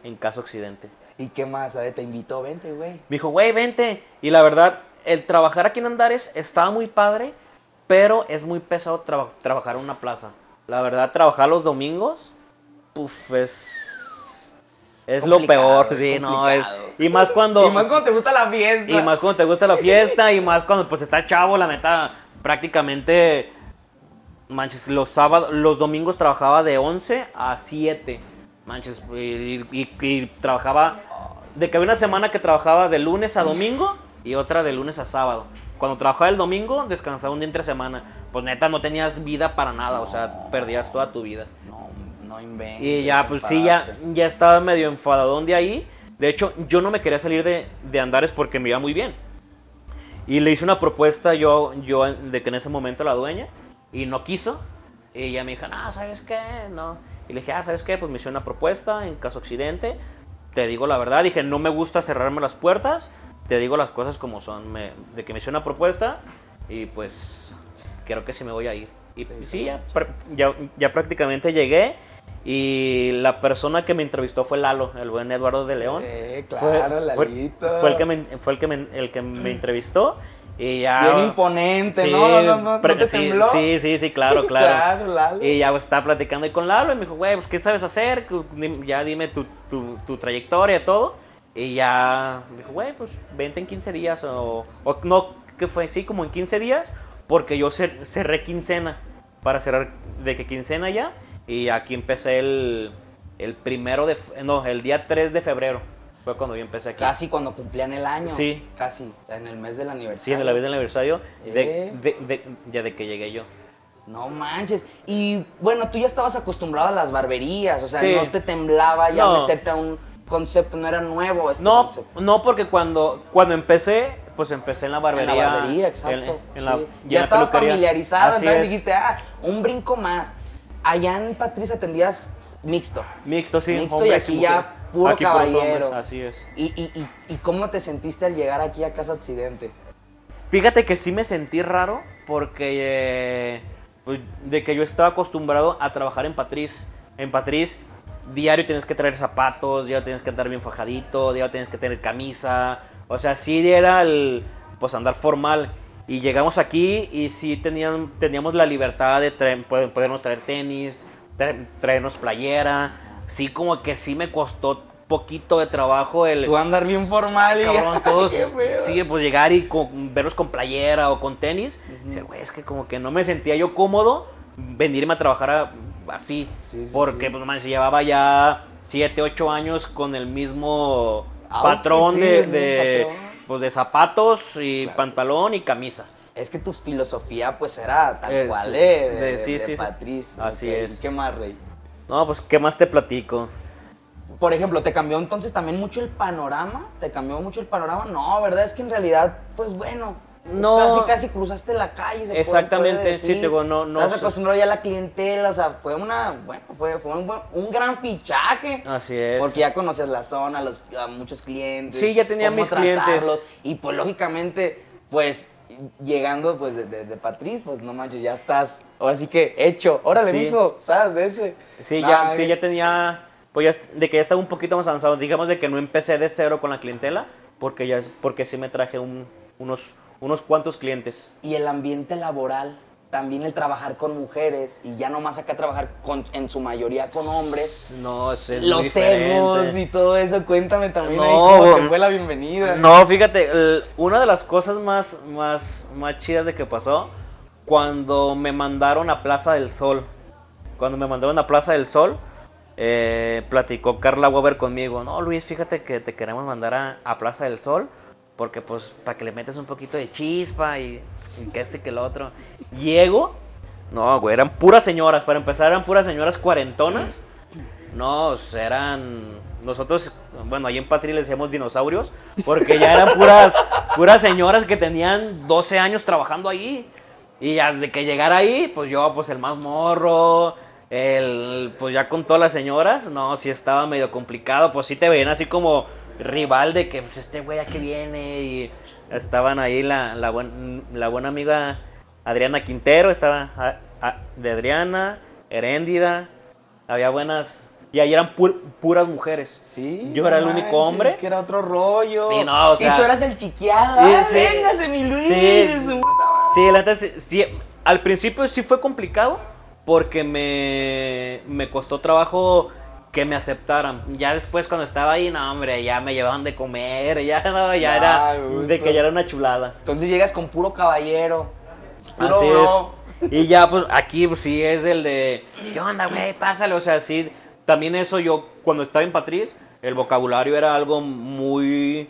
en Casa Occidente. ¿Y qué más? Te invitó, vente, güey. Me dijo, güey, vente. Y la verdad, el trabajar aquí en Andares estaba muy padre, pero es muy pesado traba- trabajar en una plaza. La verdad, trabajar los domingos, puf, es... Es, lo peor, es sí, no, es... Y más cuando... Y más cuando te gusta la fiesta. Y más cuando te gusta la fiesta y más cuando pues está chavo, la neta, prácticamente, manches, los sábados, los domingos trabajaba de 11 a 7, manches, y, y- y trabajaba, de que había una semana que trabajaba de lunes a domingo y otra de lunes a sábado. Cuando trabajaba el domingo, descansaba un día entre semana. Pues neta, no tenías vida para nada, o sea, perdías toda tu vida. No, no inventes. Y ya, pues sí, ya, ya estaba medio enfadadón de ahí. De hecho, yo no me quería salir de, de Andares porque me iba muy bien. Y le hice una propuesta yo, yo de que en ese momento la dueña, y no quiso. Y ella me dijo, no, ¿sabes qué? No. Y le dije, ah, ¿sabes qué? Pues me hizo una propuesta en caso accidente. Te digo la verdad, dije, no me gusta cerrarme las puertas. Te digo las cosas como son. Me- de que me hizo una propuesta y pues creo que sí me voy a ir. Y Sí, sí, ya, ya, ya prácticamente llegué. Y la persona que me entrevistó fue Lalo, el buen Eduardo de León. Eh, Fue- claro, fue, Lalito. fue el que me, fue el que me, el que me entrevistó. Y ya. Bien imponente, Sí, ¿no? No, no, no, ¿no pre- te sí, tembló? sí, sí, sí, claro, claro. Claro. Y ya pues, estaba platicando ahí con Lalo y me dijo, güey, pues ¿qué sabes hacer? Ya dime tu, tu, tu trayectoria y todo. Y ya me dijo, güey, pues vente en 15 días o, o no, ¿qué fue? Sí, como en 15 días, porque yo cer- cerré quincena para cerrar de que quincena ya. Y aquí empecé el, el primero de, no, el día 3 de febrero. Fue cuando yo empecé aquí. Casi cuando cumplían el año. Sí. Casi, en el mes del aniversario. Sí, en la vida del aniversario, Eh. de, de- de- ya de que llegué yo. No manches. Y bueno, tú ya estabas acostumbrado a las barberías, o sea, Sí. no te temblaba ya No. meterte a un concepto, no era nuevo este No, concepto. no, porque cuando, cuando empecé, pues empecé en la En barbería. la barbería, exacto. en- en sí. la- y en ya estabas familiarizado, entonces es. dijiste, ah, un brinco más. Allá en Patricia atendías mixto. Mixto, sí. Mixto y aquí ya puro Aquí caballero. hombres, así es. ¿Y, y, y, y cómo te sentiste al llegar aquí a Casa Occidente? Fíjate que sí me sentí raro porque eh, pues, de que yo estaba acostumbrado a trabajar en Patriz. En Patriz diario tienes que traer zapatos, diario tienes que andar bien fajadito, diario tienes que tener camisa. O sea, sí era el pues andar formal. Y llegamos aquí y sí tenían, teníamos la libertad de traer- poder- podernos traer tenis, traer- traernos playera. Sí, como que sí me costó poquito de trabajo el... Tú andar bien formal y... Cabrón, todos, sí, pues llegar y con- verlos con playera o con tenis. dice, güey, es que como que no me sentía yo cómodo venirme a trabajar a- así. Sí, sí, porque, sí. pues, man, llevaba ya 7, 8 años con el mismo Outfit, patrón de, patrón. pues, de zapatos y Claro. pantalón y camisa. Es que tu filosofía pues era tal Eh, cual sí. de, de. Patriz. Así es. ¿Qué más, Rey? No, pues, ¿qué más te platico? Por ejemplo, ¿te cambió entonces también mucho el panorama? ¿Te cambió mucho el panorama? No, ¿verdad? Es que en realidad, pues bueno, No. casi casi cruzaste la calle. se Exactamente, puede sí, te digo, no- no Estás acostumbrado ya a la clientela, o sea, fue una, bueno, fue, fue un, un gran fichaje. Así es. Porque ya conocías la zona, los, a muchos clientes. Sí, ya tenía cómo mis clientes. Y pues lógicamente, pues llegando pues de, de, de Patriz, pues no manches, ya estás, ahora sí que hecho. Órale, Sí. mijo, ¿sabes? De ese. Sí, Nah, ya, sí, ya tenía, pues ya, de que ya estaba un poquito más avanzado. Digamos de que no empecé de cero con la clientela, porque ya, es- porque sí me traje un- unos, unos cuantos clientes. Y el ambiente laboral, también el trabajar con mujeres y ya nomás acá trabajar con, en su mayoría con hombres. No, es, es Los egos y todo eso, cuéntame también ahí No, cómo te bueno. fue la bienvenida. No, fíjate, el- una de las cosas más, más, más chidas de que pasó cuando me mandaron a Plaza del Sol. Cuando me mandaron a Plaza del Sol, eh, platicó Carla Weber conmigo. No, Luis, fíjate que te queremos mandar a, a Plaza del Sol porque pues para que le metas un poquito de chispa y, y que este que el otro. Llego, no, güey, eran puras señoras. Para empezar, eran puras señoras cuarentonas. No, eran. Nosotros, bueno, ahí en Patri les decíamos dinosaurios, porque ya eran puras, puras señoras que tenían 12 años trabajando ahí. Y ya de que llegara ahí, pues yo, pues el más morro, el, pues ya con todas las señoras, no, sí estaba medio complicado, pues sí te ven así como rival de que pues este güey a qué viene. Y estaban ahí la, la, buen- la buena amiga Adriana Quintero, estaba a- a- de Adriana, Heréndida, había buenas. Y ahí eran pu- puras mujeres. Sí. Yo era el único manches, hombre. que era otro rollo. Sí, no, o sea- y tú eras el chiqueado. Sí, ¡Ah, sí. véngase, mi Luis! Sí. de su puta madre! Sí, la neta, sí, al principio sí fue complicado porque me, me costó trabajo que me aceptaran. Ya después cuando estaba ahí, no, hombre, ya me llevaban de comer, ya no, ya Ah, era de que ya era una chulada. Entonces llegas con puro caballero. Puro Así bro. es. Y ya, pues aquí pues, sí es el de, ¿qué onda, güey? Pásale. O sea, sí, también eso yo, cuando estaba en Patriz, el vocabulario era algo muy.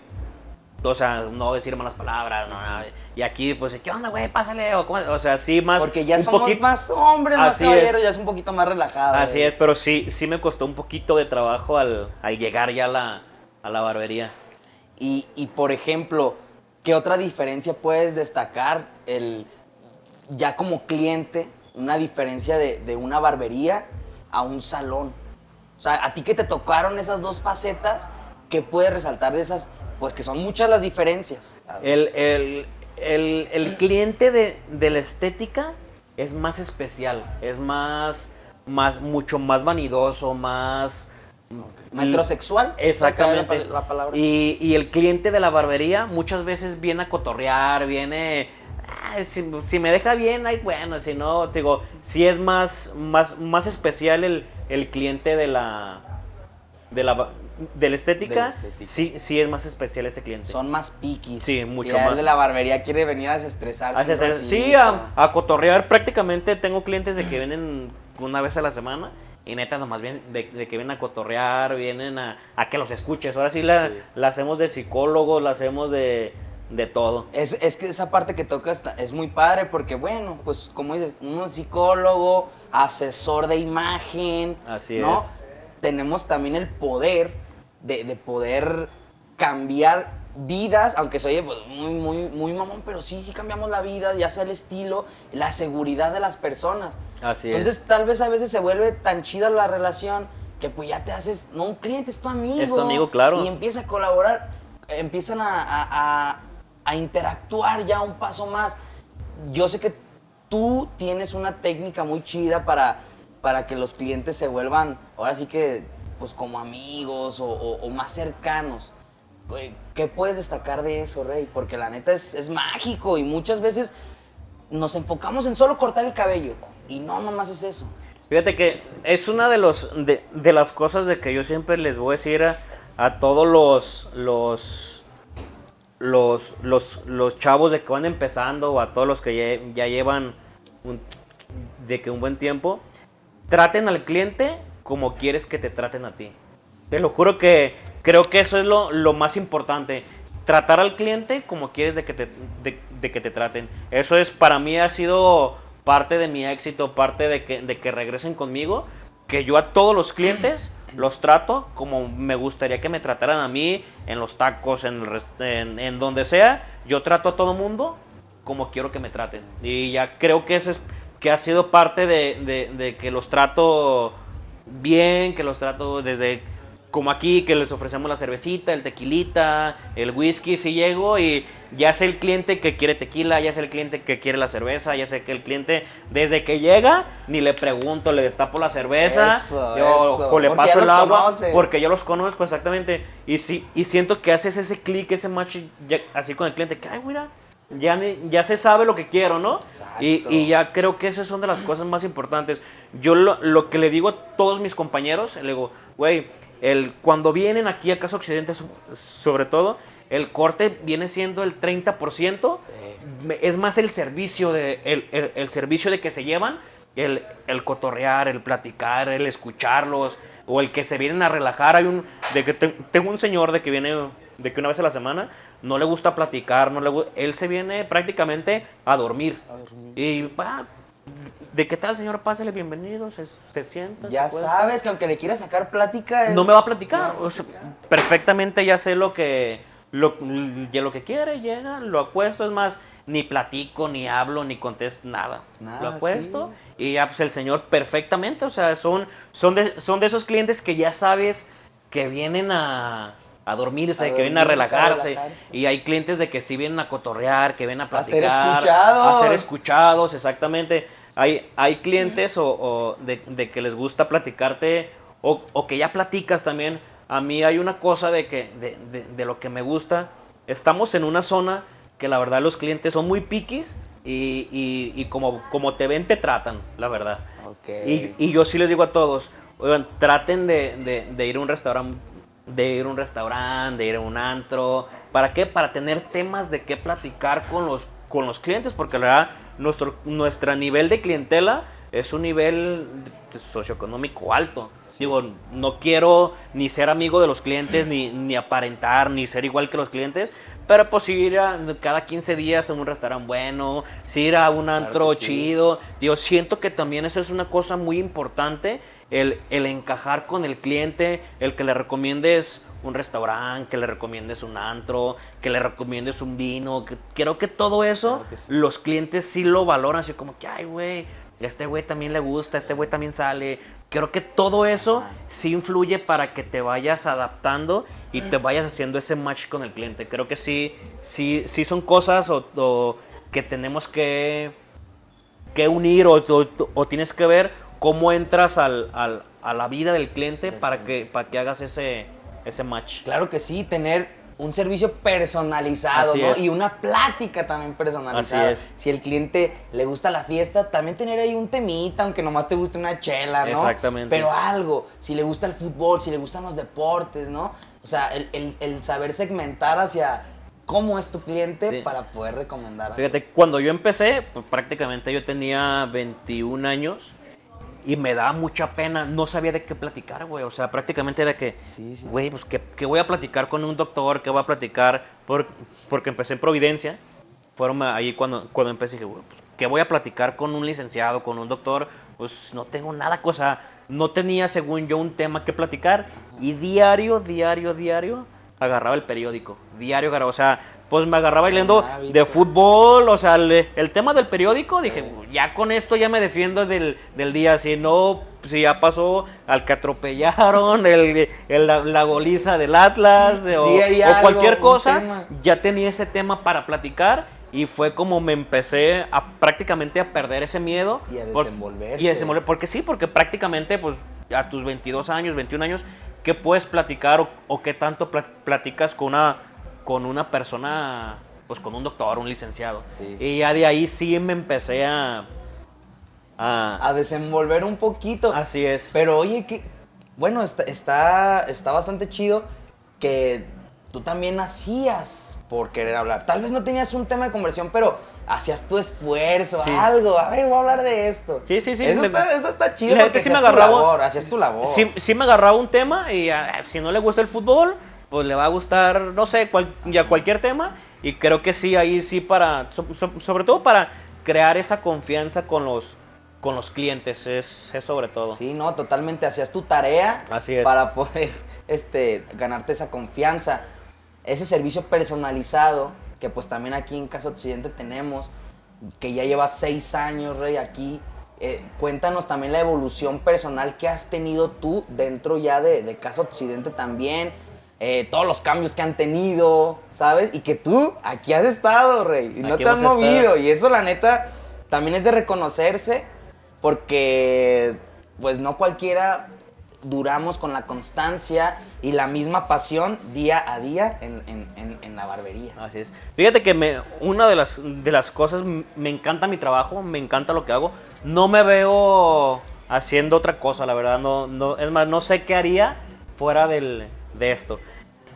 O sea, no decir malas palabras, no, no. Y aquí, pues, ¿qué onda, güey? Pásale. O, o sea, sí, más. Porque ya un somos poquito- más hombres, más Así caballeros, es. ya es un poquito más relajado. Así es, pero sí, sí me costó un poquito de trabajo al, al llegar ya a la, a la barbería. Y, y, por ejemplo, ¿qué otra diferencia puedes destacar el, ya como cliente, una diferencia de, de una barbería a un salón? O sea, a ti que te tocaron esas dos facetas, ¿qué puedes resaltar de esas? Pues que son muchas las diferencias. El, el, el, el cliente de, de la estética es más especial, es más, más, mucho más vanidoso, más... Metrosexual. Exactamente. La, la palabra. Y, y el cliente de la barbería muchas veces viene a cotorrear, viene... "Ay, si, si me deja bien, ay, bueno, si no, te digo, si es más, más, más especial el, el cliente de la, de la, de la estética, De la estética. sí, sí es más especial ese cliente. Son más piquis. Sí, mucho y El más. de la barbería quiere venir a desestresarse. Sí, a, a cotorrear. Prácticamente tengo clientes de que vienen una vez a la semana y neta nomás vienen de, de que vienen a cotorrear, vienen a, a que los escuches. Ahora sí la, la hacemos de psicólogos, la hacemos de, de todo. Es, es que esa parte que tocas es muy padre porque, bueno, pues como dices, uno psicólogo, asesor de imagen. Así ¿no? es. Tenemos también el poder de, de poder cambiar vidas, aunque se oye pues, muy, muy, muy mamón, pero sí, sí cambiamos la vida, ya sea el estilo, la seguridad de las personas. Así es. Entonces, tal vez a veces se vuelve tan chida la relación que pues ya te haces, no un cliente, es tu amigo. Es tu amigo, claro. Y empieza a colaborar, empiezan a, a- a- a interactuar ya un paso más. Yo sé que tú tienes una técnica muy chida para, para que los clientes se vuelvan, ahora sí que, pues como amigos o, más cercanos. Güey, ¿Qué puedes destacar de eso, Rey? Porque la neta es, mágico y muchas veces nos enfocamos en solo cortar el cabello. Y no, nomás es eso. Fíjate que es una de, los, de, las cosas de que yo siempre les voy a decir a, todos los, los, los, los, los chavos de que van empezando o a todos los que ya, llevan de que un buen tiempo, traten al cliente como quieres que te traten a ti. Te lo juro que creo que eso es lo, lo más importante. Tratar al cliente como quieres de que, te, de, de que te traten. Eso es, para mí ha sido parte de mi éxito, parte de que, de que regresen conmigo. Que yo a todos los clientes los trato como me gustaría que me trataran a mí, en los tacos, en, el en, en donde sea. Yo trato a todo mundo como quiero que me traten. Y ya creo que eso es que ha sido parte de, de- de que los trato bien, que los trato desde como aquí, que les ofrecemos la cervecita, el tequilita, el whisky, si llego y ya sé el cliente que quiere tequila, ya sé el cliente que quiere la cerveza, ya sé que el cliente desde que llega ni le pregunto, le destapo la cerveza, Eso, yo eso, o le paso el agua, conoces. porque yo los conozco exactamente y sí y siento que haces ese clic, ese match ya- así con el cliente, que ay, mira, ya, ya se sabe lo que quiero, ¿no? Y, Exacto. y ya creo que esas son de las cosas más importantes. Yo lo, lo que le digo a todos mis compañeros, le digo, güey, el, cuando vienen aquí a Casa Occidente, so- sobre todo, el corte viene siendo el 30%, me- es más el servicio de, el, el- el servicio de que se llevan, el, el cotorrear, el platicar, el escucharlos, o el que se vienen a relajar. Hay un, de que te- tengo un señor de que viene, de que una vez a la semana, no le gusta platicar, no le él se viene prácticamente a dormir. Y va, ¿de qué tal, señor? Pásele, bienvenido, se, se sienta. Ya se sabes que aunque le quieras sacar plática. él- No me va a platicar. o sea, perfectamente ya sé lo que, lo, ya lo que quiere, llega, lo acuesto. Es más, ni platico, ni hablo, ni contesto nada. Nada, lo acuesto y ya pues el señor perfectamente. O sea, son, son, de, son de esos clientes que ya sabes que vienen a, a dormirse, A que vienen a relajarse. Y hay clientes de que sí vienen a cotorrear, que vienen a A ser platicar. escuchados. A ser escuchados, exactamente. Hay, hay clientes o, o de, de que les gusta platicarte o, o que ya platicas también. A mí hay una cosa de, que, de, de- de lo que me gusta. Estamos en una zona que la verdad los clientes son muy piquis y, y- y como, como te ven te tratan, la verdad. Ok. Y, y yo sí les digo a todos, oigan, traten de, de- de ir a un restaurante, de ir a un restaurante, de ir a un antro. ¿Para qué? Para tener temas de qué platicar con los, con los clientes, porque la verdad, nuestro nuestro nivel de clientela es un nivel socioeconómico alto. Digo, no quiero ni ser amigo de los clientes, ni, ni aparentar, ni ser igual que los clientes, pero pues ir a, cada 15 días a un restaurante bueno, sí ir a un antro que sí. chido. Digo, siento que también eso es una cosa muy importante, el, el encajar con el cliente, el que le recomiendes un restaurante, que le recomiendes un antro, que le recomiendes un vino. que- creo que todo eso Claro que sí. los clientes sí lo valoran, así como que, ay, güey, a este güey también le gusta, a este güey también sale. Creo que todo eso sí influye para que te vayas adaptando y te vayas haciendo ese match con el cliente. Creo que sí, sí, sí son cosas o, o que tenemos que, que unir o, o- o tienes que ver cómo entras al, al- a la vida del cliente para que, para que hagas ese, ese match. Claro que sí, tener un servicio personalizado, ¿no? Y una plática también personalizada. Así es. Si el cliente le gusta la fiesta, también tener ahí un temita, aunque nomás te guste una chela, ¿no? Exactamente. Pero algo, si le gusta el fútbol, si le gustan los deportes, ¿no? O sea, el, el- el saber segmentar hacia cómo es tu cliente Sí. para poder recomendar. Fíjate, cuando yo empecé, pues, prácticamente yo tenía 21 años y me daba mucha pena, no sabía de qué platicar, güey. O sea, prácticamente era que, Sí, sí. güey, pues ¿qué, qué voy a platicar con un doctor, qué voy a platicar, por- porque empecé en Providencia. Fueron ahí cuando, cuando empecé, dije, güey, pues, ¿qué voy a platicar con un licenciado, con un doctor? Pues no tengo nada, cosa, no tenía, según yo, un tema que platicar. Y diario, diario, diario, agarraba el periódico. Diario agarraba, o sea, pues me agarraba leyendo hábito. de fútbol, o sea, el, el tema del periódico, dije, ya con esto ya me defiendo del, del día, si no, si ya pasó al que atropellaron, el, el- la, la goliza del Atlas, o, Sí, cualquier cosa, ya tenía ese tema para platicar y fue como me empecé a prácticamente a perder ese miedo. Y a por- desenvolverse. y a desenvolver, porque sí, porque prácticamente, pues, a tus 22 años, 21 años, ¿qué puedes platicar o, o qué tanto pla- platicas con una, con una persona, pues, con un doctor, un licenciado? Sí. Y ya de ahí sí me empecé a... a A desenvolver un poquito. así es. Pero oye, que bueno, está, está, está bastante chido que tú también hacías por querer hablar. Tal vez no tenías un tema de conversión, pero hacías tu esfuerzo, Sí. algo. A ver, voy a hablar de esto. Sí, sí, sí. Eso, Me- está, eso está chido porque sí me hacías tu agarraba- labor, hacías tu labor. Sí, sí me agarraba un tema y ah, si no le gusta el fútbol, pues le va a gustar, no sé, cual- ya cualquier tema. Y creo que sí, ahí sí para, so- so- sobre todo para crear esa confianza con los, con los clientes, es, es sobre todo. Sí, no, totalmente hacías tu tarea Así es. para poder este, ganarte esa confianza. Ese servicio personalizado, que pues también aquí en Casa Occidente tenemos, que ya lleva seis años, Rey, aquí. Eh, cuéntanos también la evolución personal que has tenido tú dentro ya de, de Casa Occidente también. Eh, todos los cambios que han tenido, ¿sabes? Y que tú aquí has estado, Rey, y no Aquí te has movido. Y eso, la neta, también es de reconocerse porque, pues, no cualquiera duramos con la constancia y la misma pasión día a día en, en- en- en la barbería. Así es. Fíjate que me, una de las, de las cosas, me encanta mi trabajo, me encanta lo que hago. No me veo haciendo otra cosa, la verdad. No, no, es más, no sé qué haría fuera del, de esto.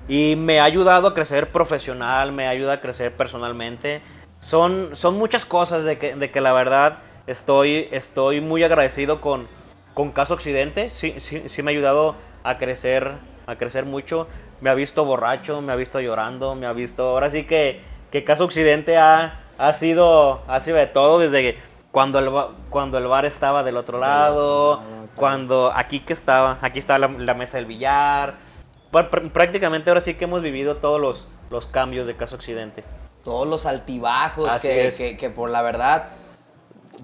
Y me ha ayudado a crecer profesional, me ayuda a crecer personalmente. Son, son muchas cosas de que, de que la verdad estoy, estoy muy agradecido con, con Caso Occidente. Sí, sí, sí me ha ayudado a crecer, a crecer mucho. Me ha visto borracho, me ha visto llorando, me ha visto... Ahora sí que, que Caso Occidente ha, ha, sido, ha sido de todo desde cuando el, cuando el bar estaba del otro lado, cuando aquí que estaba, aquí estaba la, la mesa del billar. Pr- pr- Prácticamente ahora sí que hemos vivido todos los, los cambios de Caso Occidente. Todos los altibajos que, es. que- que por la verdad,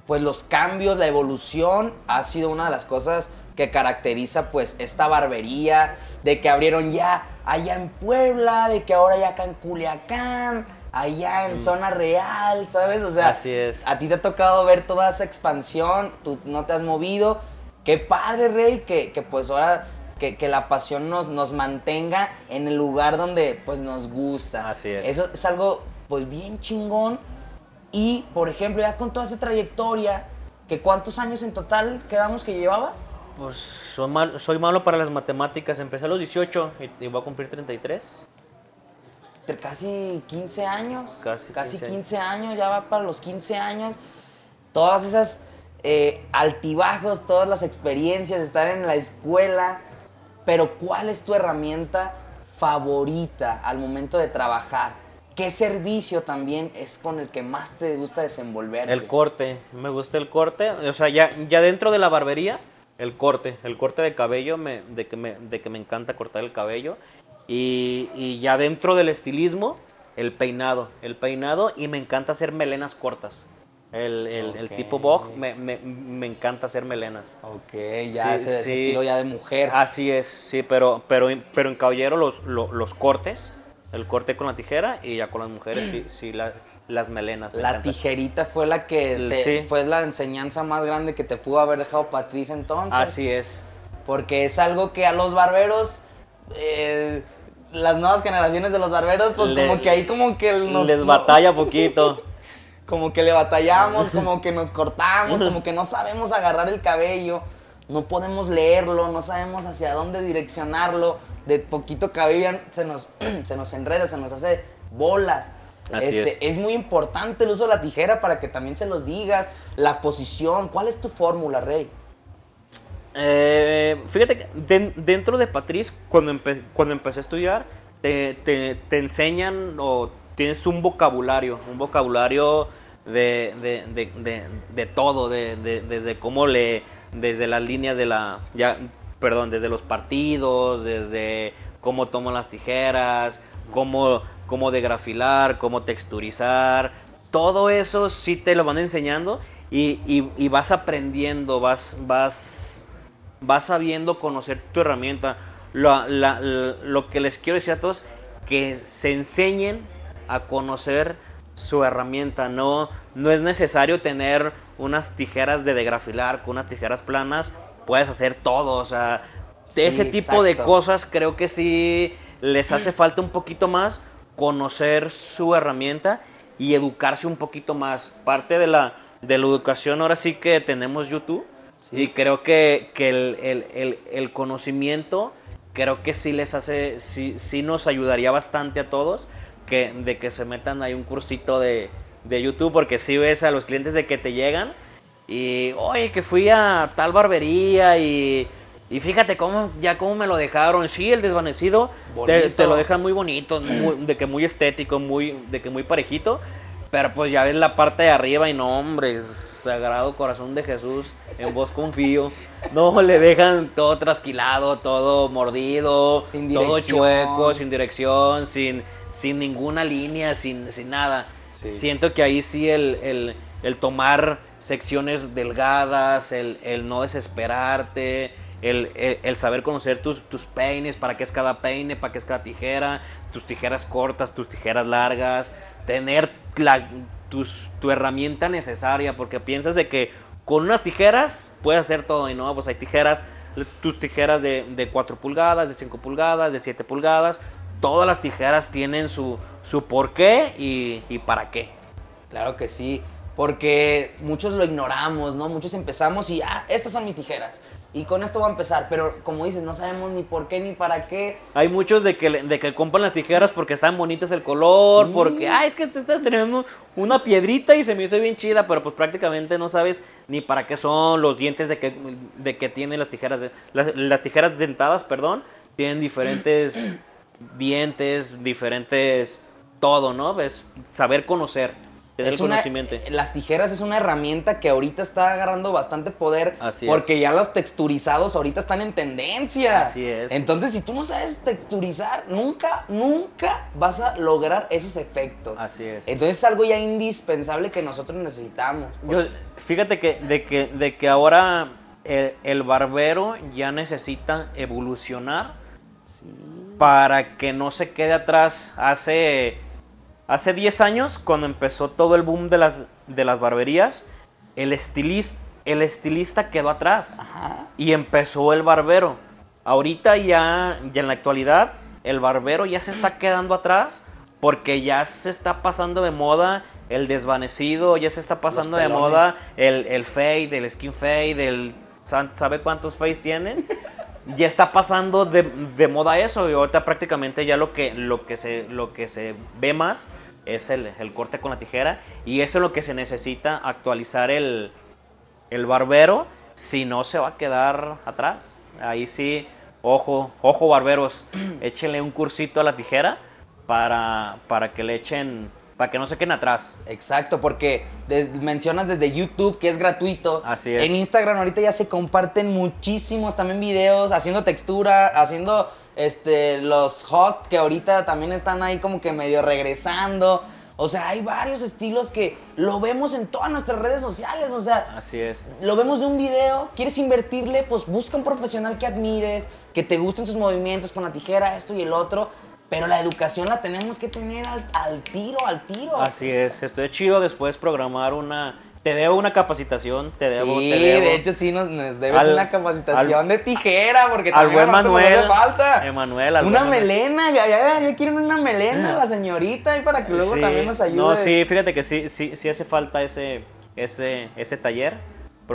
pues los cambios, la evolución ha sido una de las cosas que caracteriza pues esta barbería, de que abrieron ya allá en Puebla, de que ahora ya acá en Culiacán, allá en zona real, ¿sabes? O sea, Mm. Así es. a ti te ha tocado ver toda esa expansión, tú no te has movido. Qué padre, Rey, que, que pues ahora que, que la pasión nos, nos mantenga en el lugar donde pues nos gusta. Así es. Eso es algo pues bien chingón. Y, por ejemplo, ya con toda esa trayectoria, que ¿cuántos años en total quedamos que llevabas? Pues soy, mal- soy malo para las matemáticas. Empecé a los 18 y, y voy a cumplir 33. Tre- Casi 15 años. Casi 15 15 años, ya va para los 15 años. Todas esas eh, altibajos, todas las experiencias, estar en la escuela. Pero ¿cuál es tu herramienta favorita al momento de trabajar? ¿Qué servicio también es con el que más te gusta desenvolverte? El corte, me gusta el corte. O sea, ya, ya dentro de la barbería, el corte. El corte de cabello, me, de, que me, de que me encanta cortar el cabello. Y, y ya dentro del estilismo, el peinado. El peinado y me encanta hacer melenas cortas. El, el- tipo Bog, me, me- me encanta hacer melenas. Ok, ya Sí, ese, sí. estilo ya de mujer. Así es, sí, pero, pero, pero en caballero los, lo- los, cortes, el corte con la tijera y ya con las mujeres sí, sí la- las melenas. me La encanta. tijerita fue la que El- te- sí. fue la enseñanza más grande que te pudo haber dejado Patricia entonces. Así es. Porque es algo que a los barberos, eh, las nuevas generaciones de los barberos, pues Le- como que ahí como que nos, Les batalla poquito. Como que le batallamos, como que nos cortamos, como que no sabemos agarrar el cabello, no podemos leerlo, no sabemos hacia dónde direccionarlo, de poquito cabello se nos, se nos enreda, se nos hace bolas. Así Este, es. muy importante el uso de la tijera para que también se los digas, la posición, ¿cuál es tu fórmula, Rey? Eh, fíjate que den- dentro de Patriz, cuando, empe- cuando empecé a estudiar, te, te- te enseñan o tienes un vocabulario, un vocabulario de, de- de- de- todo, de- de- desde cómo le, desde las líneas de la, ya, perdón, desde los partidos, desde cómo toman las tijeras, cómo, cómo degrafilar, cómo texturizar, todo eso sí te lo van enseñando y, y- vas aprendiendo, vas, vas, vas sabiendo conocer tu herramienta. Lo, la- lo que les quiero decir a todos, que se enseñen a conocer su herramienta. No, no es necesario tener unas tijeras de degrafilar, con unas tijeras planas, puedes hacer todo. O sea, Sí, ese tipo de cosas creo que sí les hace falta un poquito más conocer su herramienta y educarse un poquito más. Parte de la, de la educación ahora sí que tenemos YouTube y creo que, que el, el- el- el conocimiento creo que sí les hace, sí, sí nos ayudaría bastante a todos que, de que se metan ahí un cursito de, de YouTube porque si ves a los clientes de que te llegan y oye que fui a tal barbería y, y fíjate cómo ya cómo me lo dejaron sí el desvanecido te, te lo dejan muy bonito muy- de que muy estético muy de que muy parejito pero pues ya ves la parte de arriba y no, hombre, sagrado corazón de Jesús, en vos confío. No, le dejan todo trasquilado, todo mordido, Sin todo chueco, sin dirección, sin, sin ninguna línea, sin, sin nada. Sí. Siento que ahí sí el, el- el tomar secciones delgadas, el, el no desesperarte, el, el- el saber conocer tus, tus peines, para qué es cada peine, para qué es cada tijera, tus tijeras cortas, tus tijeras largas, tener la, tus- tu herramienta necesaria, porque piensas de que con unas tijeras puedes hacer todo y no, pues hay tijeras tus tijeras de, de 4 pulgadas, de 5 pulgadas, de 7 pulgadas. Todas las tijeras tienen su, su por qué y, y para qué. Claro que sí, porque muchos lo ignoramos, ¿no? Muchos empezamos y, ah, estas son mis tijeras. Y con esto voy a empezar, pero como dices, no sabemos ni por qué ni para qué. Hay muchos de que, de que compran las tijeras porque están bonitas el color, Sí. porque, ah, es que te estás teniendo una piedrita y se me hizo bien chida, pero pues prácticamente no sabes ni para qué son los dientes de que, de que tienen las tijeras. las, las tijeras dentadas, perdón, tienen diferentes dientes, diferentes todo, ¿no? Es saber conocer, tener Es una- conocimiento. las tijeras es una herramienta que ahorita está agarrando bastante poder Así porque ya los texturizados ahorita están en tendencia. Así es. Entonces, si tú no sabes texturizar, nunca, nunca vas a lograr esos efectos. Así es. Entonces es algo ya indispensable que nosotros necesitamos. Yo, fíjate que de que, de que ahora el, el barbero ya necesita evolucionar para que no se quede atrás. Hace, hace 10 años, cuando empezó todo el boom de las, de las barberías, el, estilis- el estilista quedó atrás Ajá. y empezó el barbero. Ahorita ya, ya en la actualidad, el barbero ya se está quedando atrás porque ya se está pasando de moda el desvanecido, ya se está pasando de moda el, el fade, el skin fade, el... ¿Sabe cuántos fades tienen? ya está pasando de, moda eso y ahorita prácticamente ya lo que, lo que, se, lo que se ve más es el, el corte con la tijera y eso es lo que se necesita actualizar el, el barbero, si no se va a quedar atrás. Ahí sí, ojo, ojo barberos, échenle un cursito a la tijera para, para que le echen, para que no se queden atrás. Exacto, porque des- mencionas desde YouTube que es gratuito. Así es. En Instagram ahorita ya se comparten muchísimos también videos haciendo textura, haciendo este los hot que ahorita también están ahí como que medio regresando. O sea, hay varios estilos que lo vemos en todas nuestras redes sociales. O sea, Así es. lo vemos de un video, quieres invertirle, pues busca un profesional que admires, que te gusten sus movimientos con la tijera, esto y el otro. Pero la educación la tenemos que tener al, al tiro, al tiro. Así es. Estoy chido después programar una... Te debo una capacitación, te debo... sí, te debo. de hecho sí nos, nos debes Al- una capacitación al- de tijera, porque al también buen Manuel, hace falta. Emanuel, al una buen melena, ya, ya, ya quieren una melena Mm. la señorita y para que luego Sí. también nos ayude. No, sí, fíjate que sí, sí, sí hace falta ese, ese, ese taller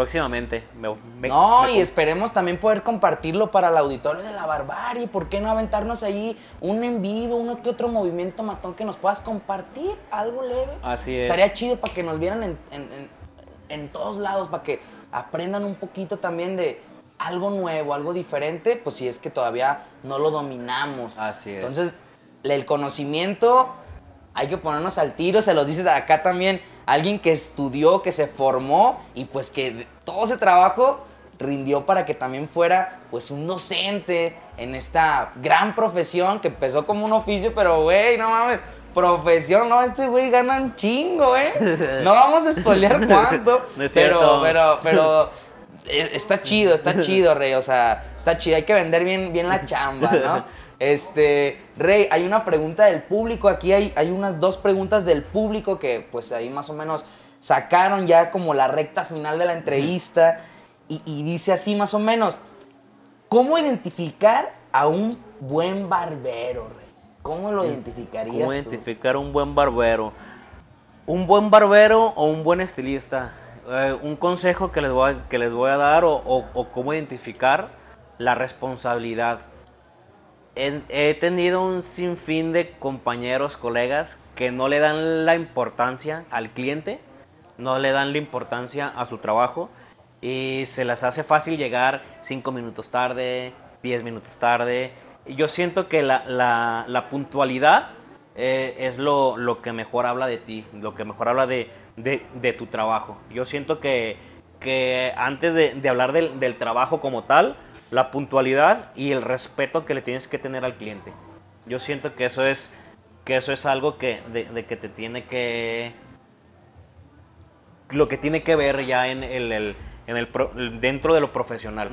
próximamente. Me- me- No, me y esperemos también poder compartirlo para el auditorio de la barbarie. ¿Por qué no aventarnos ahí un en vivo, uno que otro movimiento matón que nos puedas compartir? Algo leve. Así es. Estaría chido para que nos vieran en, en- en- en todos lados, para que aprendan un poquito también de algo nuevo, algo diferente, pues si es que todavía no lo dominamos. Así es. Entonces, el conocimiento hay que ponernos al tiro, se los dice de acá también alguien que estudió, que se formó y pues que todo ese trabajo rindió para que también fuera pues un docente en esta gran profesión que empezó como un oficio, pero güey, no mames, profesión, no, este güey gana un chingo, ¿eh? No vamos a spoilear cuánto, No es pero, pero, pero eh, está chido, está chido, Rey, o sea, está chido, hay que vender bien, bien la chamba, ¿no? Este, Rey, hay una pregunta del público, aquí hay, hay unas dos preguntas del público que pues ahí más o menos sacaron ya como la recta final de la entrevista y, y dice así más o menos, ¿cómo identificar a un buen barbero, Rey? ¿Cómo lo identificarías ¿Cómo tú? identificar un buen barbero? ¿Un buen barbero o un buen estilista? Eh, un consejo que les voy a, que les voy a dar o, o- o cómo identificar la responsabilidad. He, tenido un sinfín de compañeros, colegas que no le dan la importancia al cliente, no le dan la importancia a su trabajo y se les hace fácil llegar cinco minutos tarde, 10 minutos tarde. Yo siento que la, la- la puntualidad eh, es lo, lo que mejor habla de ti, lo que mejor habla de, de- de tu trabajo. Yo siento que, que antes de, de hablar del, del trabajo como tal, la puntualidad y el respeto que le tienes que tener al cliente. Yo siento que eso es, que eso es algo que, de, de que te tiene que, lo que tiene que ver ya en el, el- en el pro- dentro de lo profesional.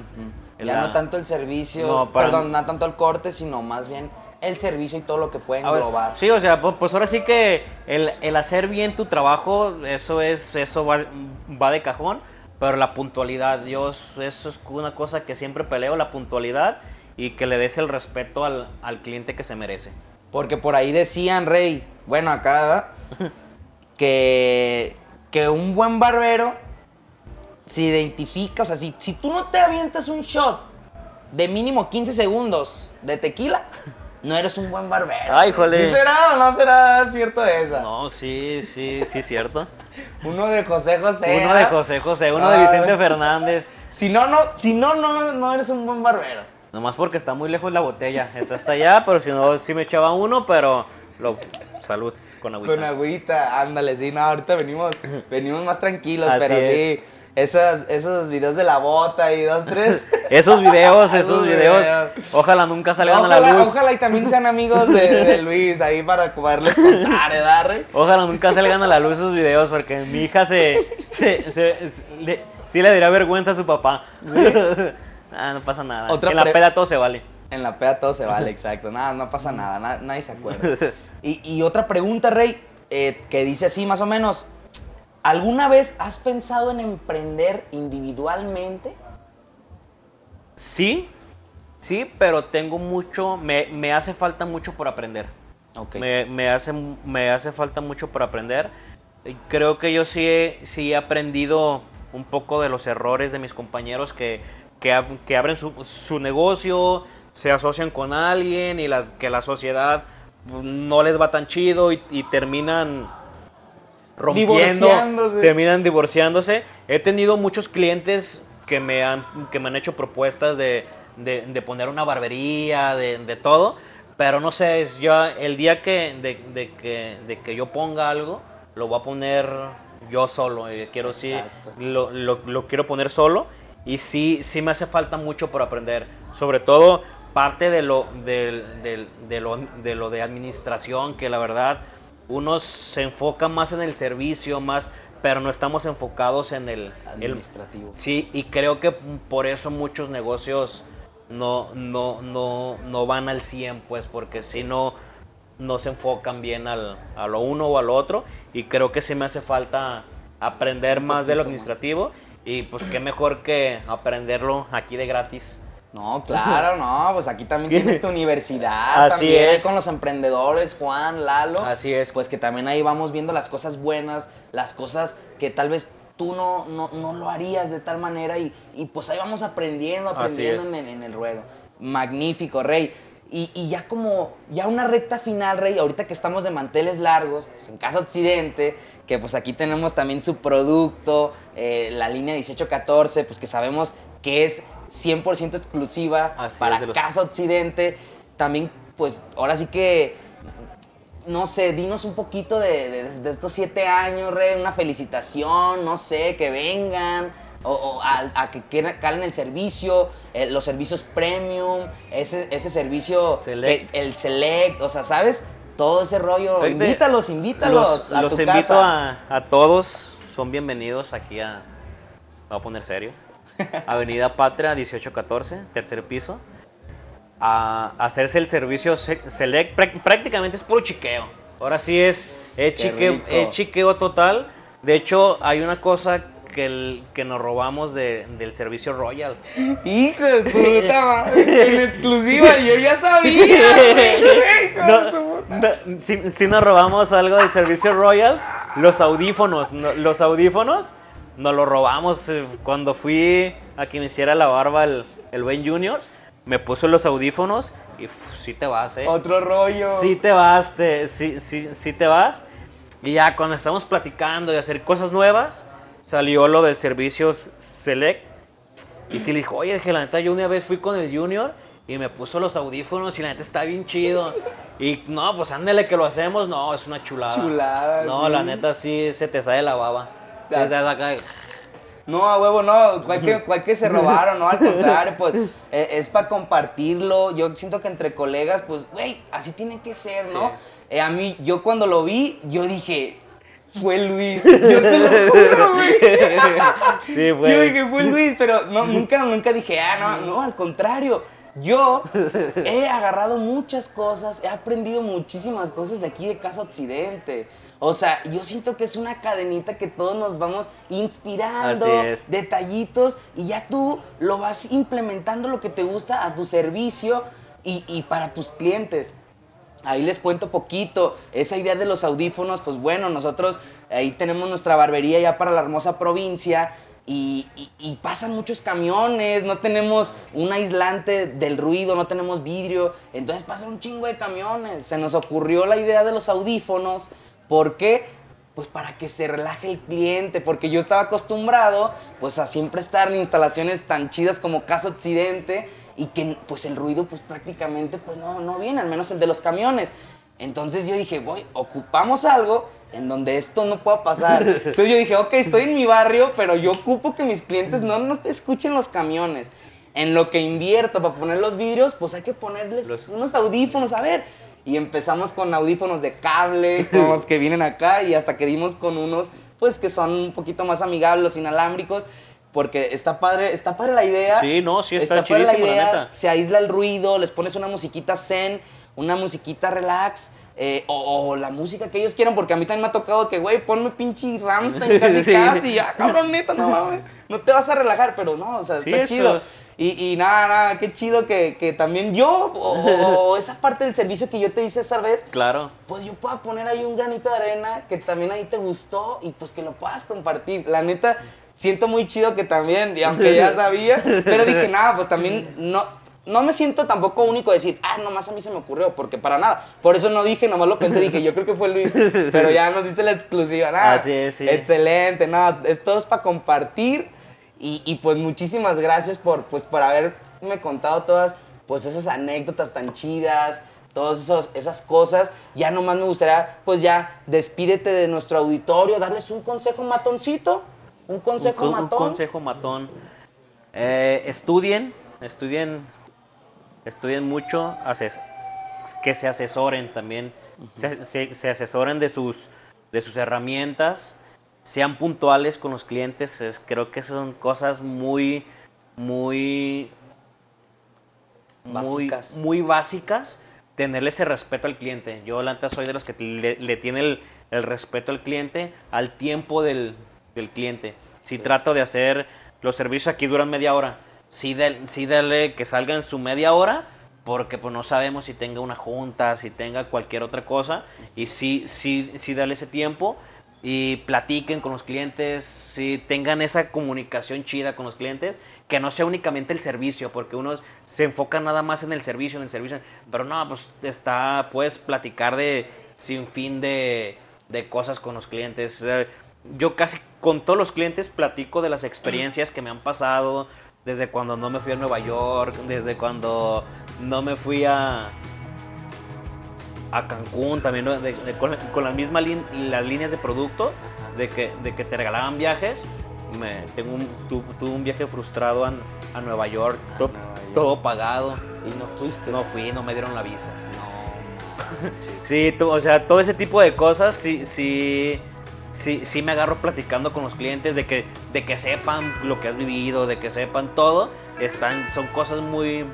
En Ya la- no tanto el servicio, No, para- perdón, no tanto el corte, sino más bien el servicio y todo lo que puede A ver, englobar. sí, o sea, pu- pues ahora sí que el, el hacer bien tu trabajo, eso es, eso va, va de cajón, pero la puntualidad, yo eso es una cosa que siempre peleo, la puntualidad y que le des el respeto al, al cliente que se merece. Porque por ahí decían, Rey, bueno, acá, que, que un buen barbero se identifica, o sea, si, si tú no te avientas un shot de mínimo 15 segundos de tequila, no eres un buen barbero. Ay, jole. ¿Sí será o no será cierto esa? No, sí, sí, sí, cierto. Uno de José José. Uno de ¿ah? José José, uno de. Vicente Fernández. Si no, no, si no, no, no eres un buen barbero. Nomás porque está muy lejos la botella. Está hasta allá, pero si no, sí me echaba uno, pero lo, salud con agüita. Con agüita, ándale, sí, no, ahorita venimos, venimos más tranquilos, Así pero es. sí, esas, esos videos de la bota y dos, tres. Esos videos, esos videos, ojalá nunca salgan ojalá, a la luz. ojalá y también sean amigos de, de Luis ahí para poderles contar, ¿verdad, Rey? Ojalá nunca salgan a la luz esos videos porque mi hija se, se, se- se- le- sí le daría vergüenza a su papá. ah, no pasa nada. Otra en la peda todo se vale. En la peda todo se vale, exacto. Nada, no pasa nada, na- nadie se acuerda. Y, y otra pregunta, Rey, eh, que dice así más o menos. ¿Alguna vez has pensado en emprender individualmente? Sí, sí, pero tengo mucho, me, me hace falta mucho por aprender. Ok. Me, me hace, me hace falta mucho por aprender. Creo que yo sí he, sí he aprendido un poco de los errores de mis compañeros que, que, ab- que abren su, su negocio, se asocian con alguien y la, que la sociedad pues, no les va tan chido y, y terminan rompiendo, Divorciándose. terminan divorciándose. He tenido muchos clientes que me han, que me han hecho propuestas de, de- de poner una barbería, de, de todo, pero no sé, es yo el día que de, de que, de que yo ponga algo, lo voy a poner yo solo. eh, quiero sí, lo, lo- lo quiero poner solo y sí, sí me hace falta mucho por aprender, sobre todo parte de lo, del- del- de, lo, de lo de administración, que la verdad uno se enfoca más en el servicio, más, pero no estamos enfocados en el el- Administrativo. sí, y creo que por eso muchos negocios no, no, no, no van al 100, pues, porque si no, no se enfocan bien al, a lo uno o al otro. Y creo que sí me hace falta aprender más de lo administrativo. Y pues qué mejor que aprenderlo aquí de gratis. No, claro, no, pues aquí también tienes tu universidad, Así también es. con los emprendedores, Juan, Lalo. Así es. Pues que también ahí vamos viendo las cosas buenas, las cosas que tal vez tú no, no, no lo harías de tal manera y, y pues ahí vamos aprendiendo, aprendiendo es. en, el- en el ruedo. Magnífico, Rey. Y, y ya como, ya una recta final, Rey, ahorita que estamos de manteles largos, pues en Casa Occidente, que pues aquí tenemos también su producto, eh, la línea 1814, pues que sabemos que es 100% exclusiva Así para los- Casa Occidente. También, pues ahora sí que, no sé, dinos un poquito de, de- de estos siete años, una felicitación, no sé, que vengan. O, o a, a que calen el servicio, eh, los servicios premium, ese, ese servicio, Select. que- el select, o sea, ¿sabes? Todo ese rollo. Invítalos, invítalos Los, a los tu invito casa. a, a todos, son bienvenidos aquí a... Me voy a poner serio. Avenida Patria 1814, tercer piso. A hacerse el servicio se- Select, Prá- prácticamente es puro chiqueo. Ahora sí es, es, chiqueo, es chiqueo total. De hecho, hay una cosa que, el- que nos robamos de- del servicio Royals. Hijo de puta en exclusiva, yo ya sabía, No, no, si, si nos robamos algo del servicio Royals, los audífonos, no- los audífonos nos los robamos eh, cuando fui a que me hiciera la barba el, el buen Junior, me puso los audífonos y uf, sí te vas, eh. Otro rollo. Sí te vas, te, sí, sí, sí te vas. Y ya cuando estamos platicando de hacer cosas nuevas, salió lo del servicio Select. Y sí le dijo, oye, dije, la neta, yo una vez fui con el Junior y me puso los audífonos y la neta está bien chido. Y no, pues ándale que lo hacemos. No, es una chulada. Chulada, No, sí. la neta sí se te sale la baba. Sí, No, a huevo, no. ¿Cuál que, cuál que se robaron? No, al contrario, pues eh, es para compartirlo. Yo siento que entre colegas, pues, güey, así tiene que ser, ¿no? Sí. Eh, a mí, yo cuando lo vi, yo dije, fue Luis. Yo te lo juro, güey. Sí. Yo dije, fue Luis, pero no, nunca, nunca dije, ah, no, no, al contrario. yo he agarrado muchas cosas, he aprendido muchísimas cosas de aquí de Casa Occidente. O sea, yo siento que es una cadenita que todos nos vamos inspirando, Así es. detallitos, y ya tú lo vas implementando lo que te gusta a tu servicio y, y para tus clientes. Ahí les cuento poquito. Esa idea de los audífonos, pues bueno, nosotros ahí tenemos nuestra barbería ya para la hermosa provincia. Y, y- y pasan muchos camiones, no tenemos un aislante del ruido, no tenemos vidrio, entonces pasan un chingo de camiones. Se nos ocurrió la idea de los audífonos, ¿por qué? Pues para que se relaje el cliente, porque yo estaba acostumbrado pues a siempre estar en instalaciones tan chidas como Casa Occidente y que pues el ruido pues prácticamente pues no, no viene, al menos el de los camiones. Entonces yo dije, voy, ocupamos algo en donde esto no pueda pasar. Entonces yo dije, ok, estoy en mi barrio, pero yo ocupo que mis clientes no, no escuchen los camiones. En lo que invierto para poner los vidrios, pues hay que ponerles Los- unos audífonos, a ver. Y empezamos con audífonos de cable, con los que vienen acá, y hasta que dimos con unos, pues que son un poquito más amigables, los inalámbricos, porque está padre, está padre la idea. Sí, no, sí, está padre chidísimo, la neta. Se aísla el ruido, les pones una musiquita zen, una musiquita relax, eh, o, o la música que ellos quieran, porque a mí también me ha tocado que, güey, ponme pinche Ramstein casi Sí. casi, ya, cabrón, neta, no mames, no te vas a relajar, pero no, o sea, Sí, está eso. chido. Y, y nada, nada, qué chido que, que también yo, o, o- o esa parte del servicio que yo te hice esa vez, Claro. pues yo pueda poner ahí un granito de arena que también ahí te gustó y pues que lo puedas compartir. La neta, siento muy chido que también, y aunque ya sabía, pero dije, nada, pues también no, no me siento tampoco único de decir, ah, nomás a mí se me ocurrió, porque para nada. Por eso no dije, nomás lo pensé, dije, yo creo que fue Luis, pero ya nos dice la exclusiva, nada. Así es, sí. Excelente, nada, esto es para compartir y, y, pues muchísimas gracias por, pues, por haberme contado todas pues esas anécdotas tan chidas, todas esos- esas cosas. Ya nomás me gustaría, pues ya, despídete de nuestro auditorio, darles un consejo matoncito, un consejo un, con- un matón. consejo matón. Eh, estudien, estudien, estudien mucho, ases- que se asesoren también, se, se- se asesoren de sus, de sus herramientas, sean puntuales con los clientes. es- creo que son cosas muy, muy, Básicas. muy básicas. Tenerle ese respeto al cliente. Yo, la neta, soy de los que le, le tiene el, el respeto al cliente, al tiempo del, del cliente. Si trato de hacer los servicios aquí duran media hora, sí, del- sí dale que salga en su media hora, porque pues no sabemos si tenga una junta, si tenga cualquier otra cosa, y sí, sí, sí dale ese tiempo y platiquen con los clientes, si tengan esa comunicación chida con los clientes, que no sea únicamente el servicio, porque unos se enfocan nada más en el servicio, en el servicio, pero no, pues está, puedes platicar de sin fin de, de cosas con los clientes. Yo casi con todos los clientes platico de las experiencias que me han pasado, desde cuando no me fui a Nueva York, desde cuando no me fui a, a Cancún también ¿no? de- de- con, con la misma lin- las líneas de producto de que, de que te regalaban viajes me, tengo un, tu- tuve un viaje frustrado a, a Nueva York, to- Nueva York. todo pagado Y no fuiste. no fui no me dieron la visa No sí tú- o sea todo ese tipo de cosas sí sí sí sí me agarro platicando con los clientes de que de que sepan lo que has vivido de que sepan todo. Están son cosas muy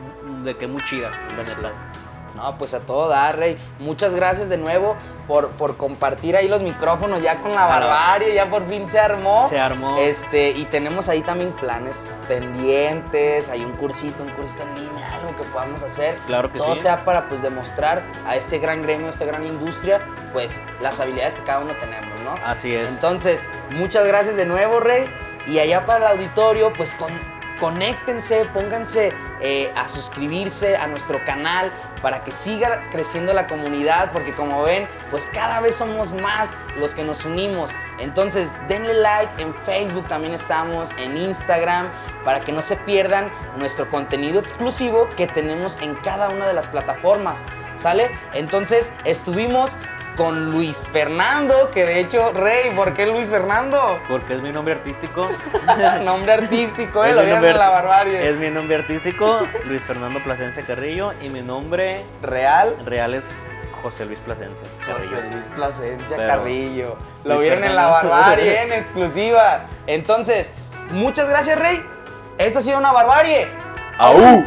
de que muy chidas la neta No, pues a todo dar, Rey. Muchas gracias de nuevo por, por compartir ahí los micrófonos ya con la Claro. barbarie, ya por fin se armó. Se armó. Este, y tenemos ahí también planes pendientes, hay un cursito, un cursito en línea, algo que podamos hacer. Claro que Todo sí. sea para pues demostrar a este gran gremio, a esta gran industria, pues las habilidades que cada uno tenemos, ¿no? Así es. Entonces, muchas gracias de nuevo, Rey. Y allá para el auditorio, pues con, conéctense, pónganse eh, a suscribirse a nuestro canal para que siga creciendo la comunidad, porque como ven, pues cada vez somos más los que nos unimos. Entonces, denle like en Facebook, también estamos en Instagram, para que no se pierdan nuestro contenido exclusivo que tenemos en cada una de las plataformas, ¿sale? Entonces, estuvimos con Luis Fernando, que de hecho, Rey, ¿por qué Luis Fernando? Porque es mi nombre artístico. Nombre artístico, ¿eh? Lo vieron nombre en la barbarie. Es mi nombre artístico, Luis Fernando Plasencia Carrillo, y mi nombre Real. real es José Luis Plasencia Carrillo. José Luis Plasencia Pero- Carrillo. Lo Luis vieron en la barbarie, en exclusiva. Entonces, muchas gracias, Rey. Esto ha sido una barbarie. ¡Aú!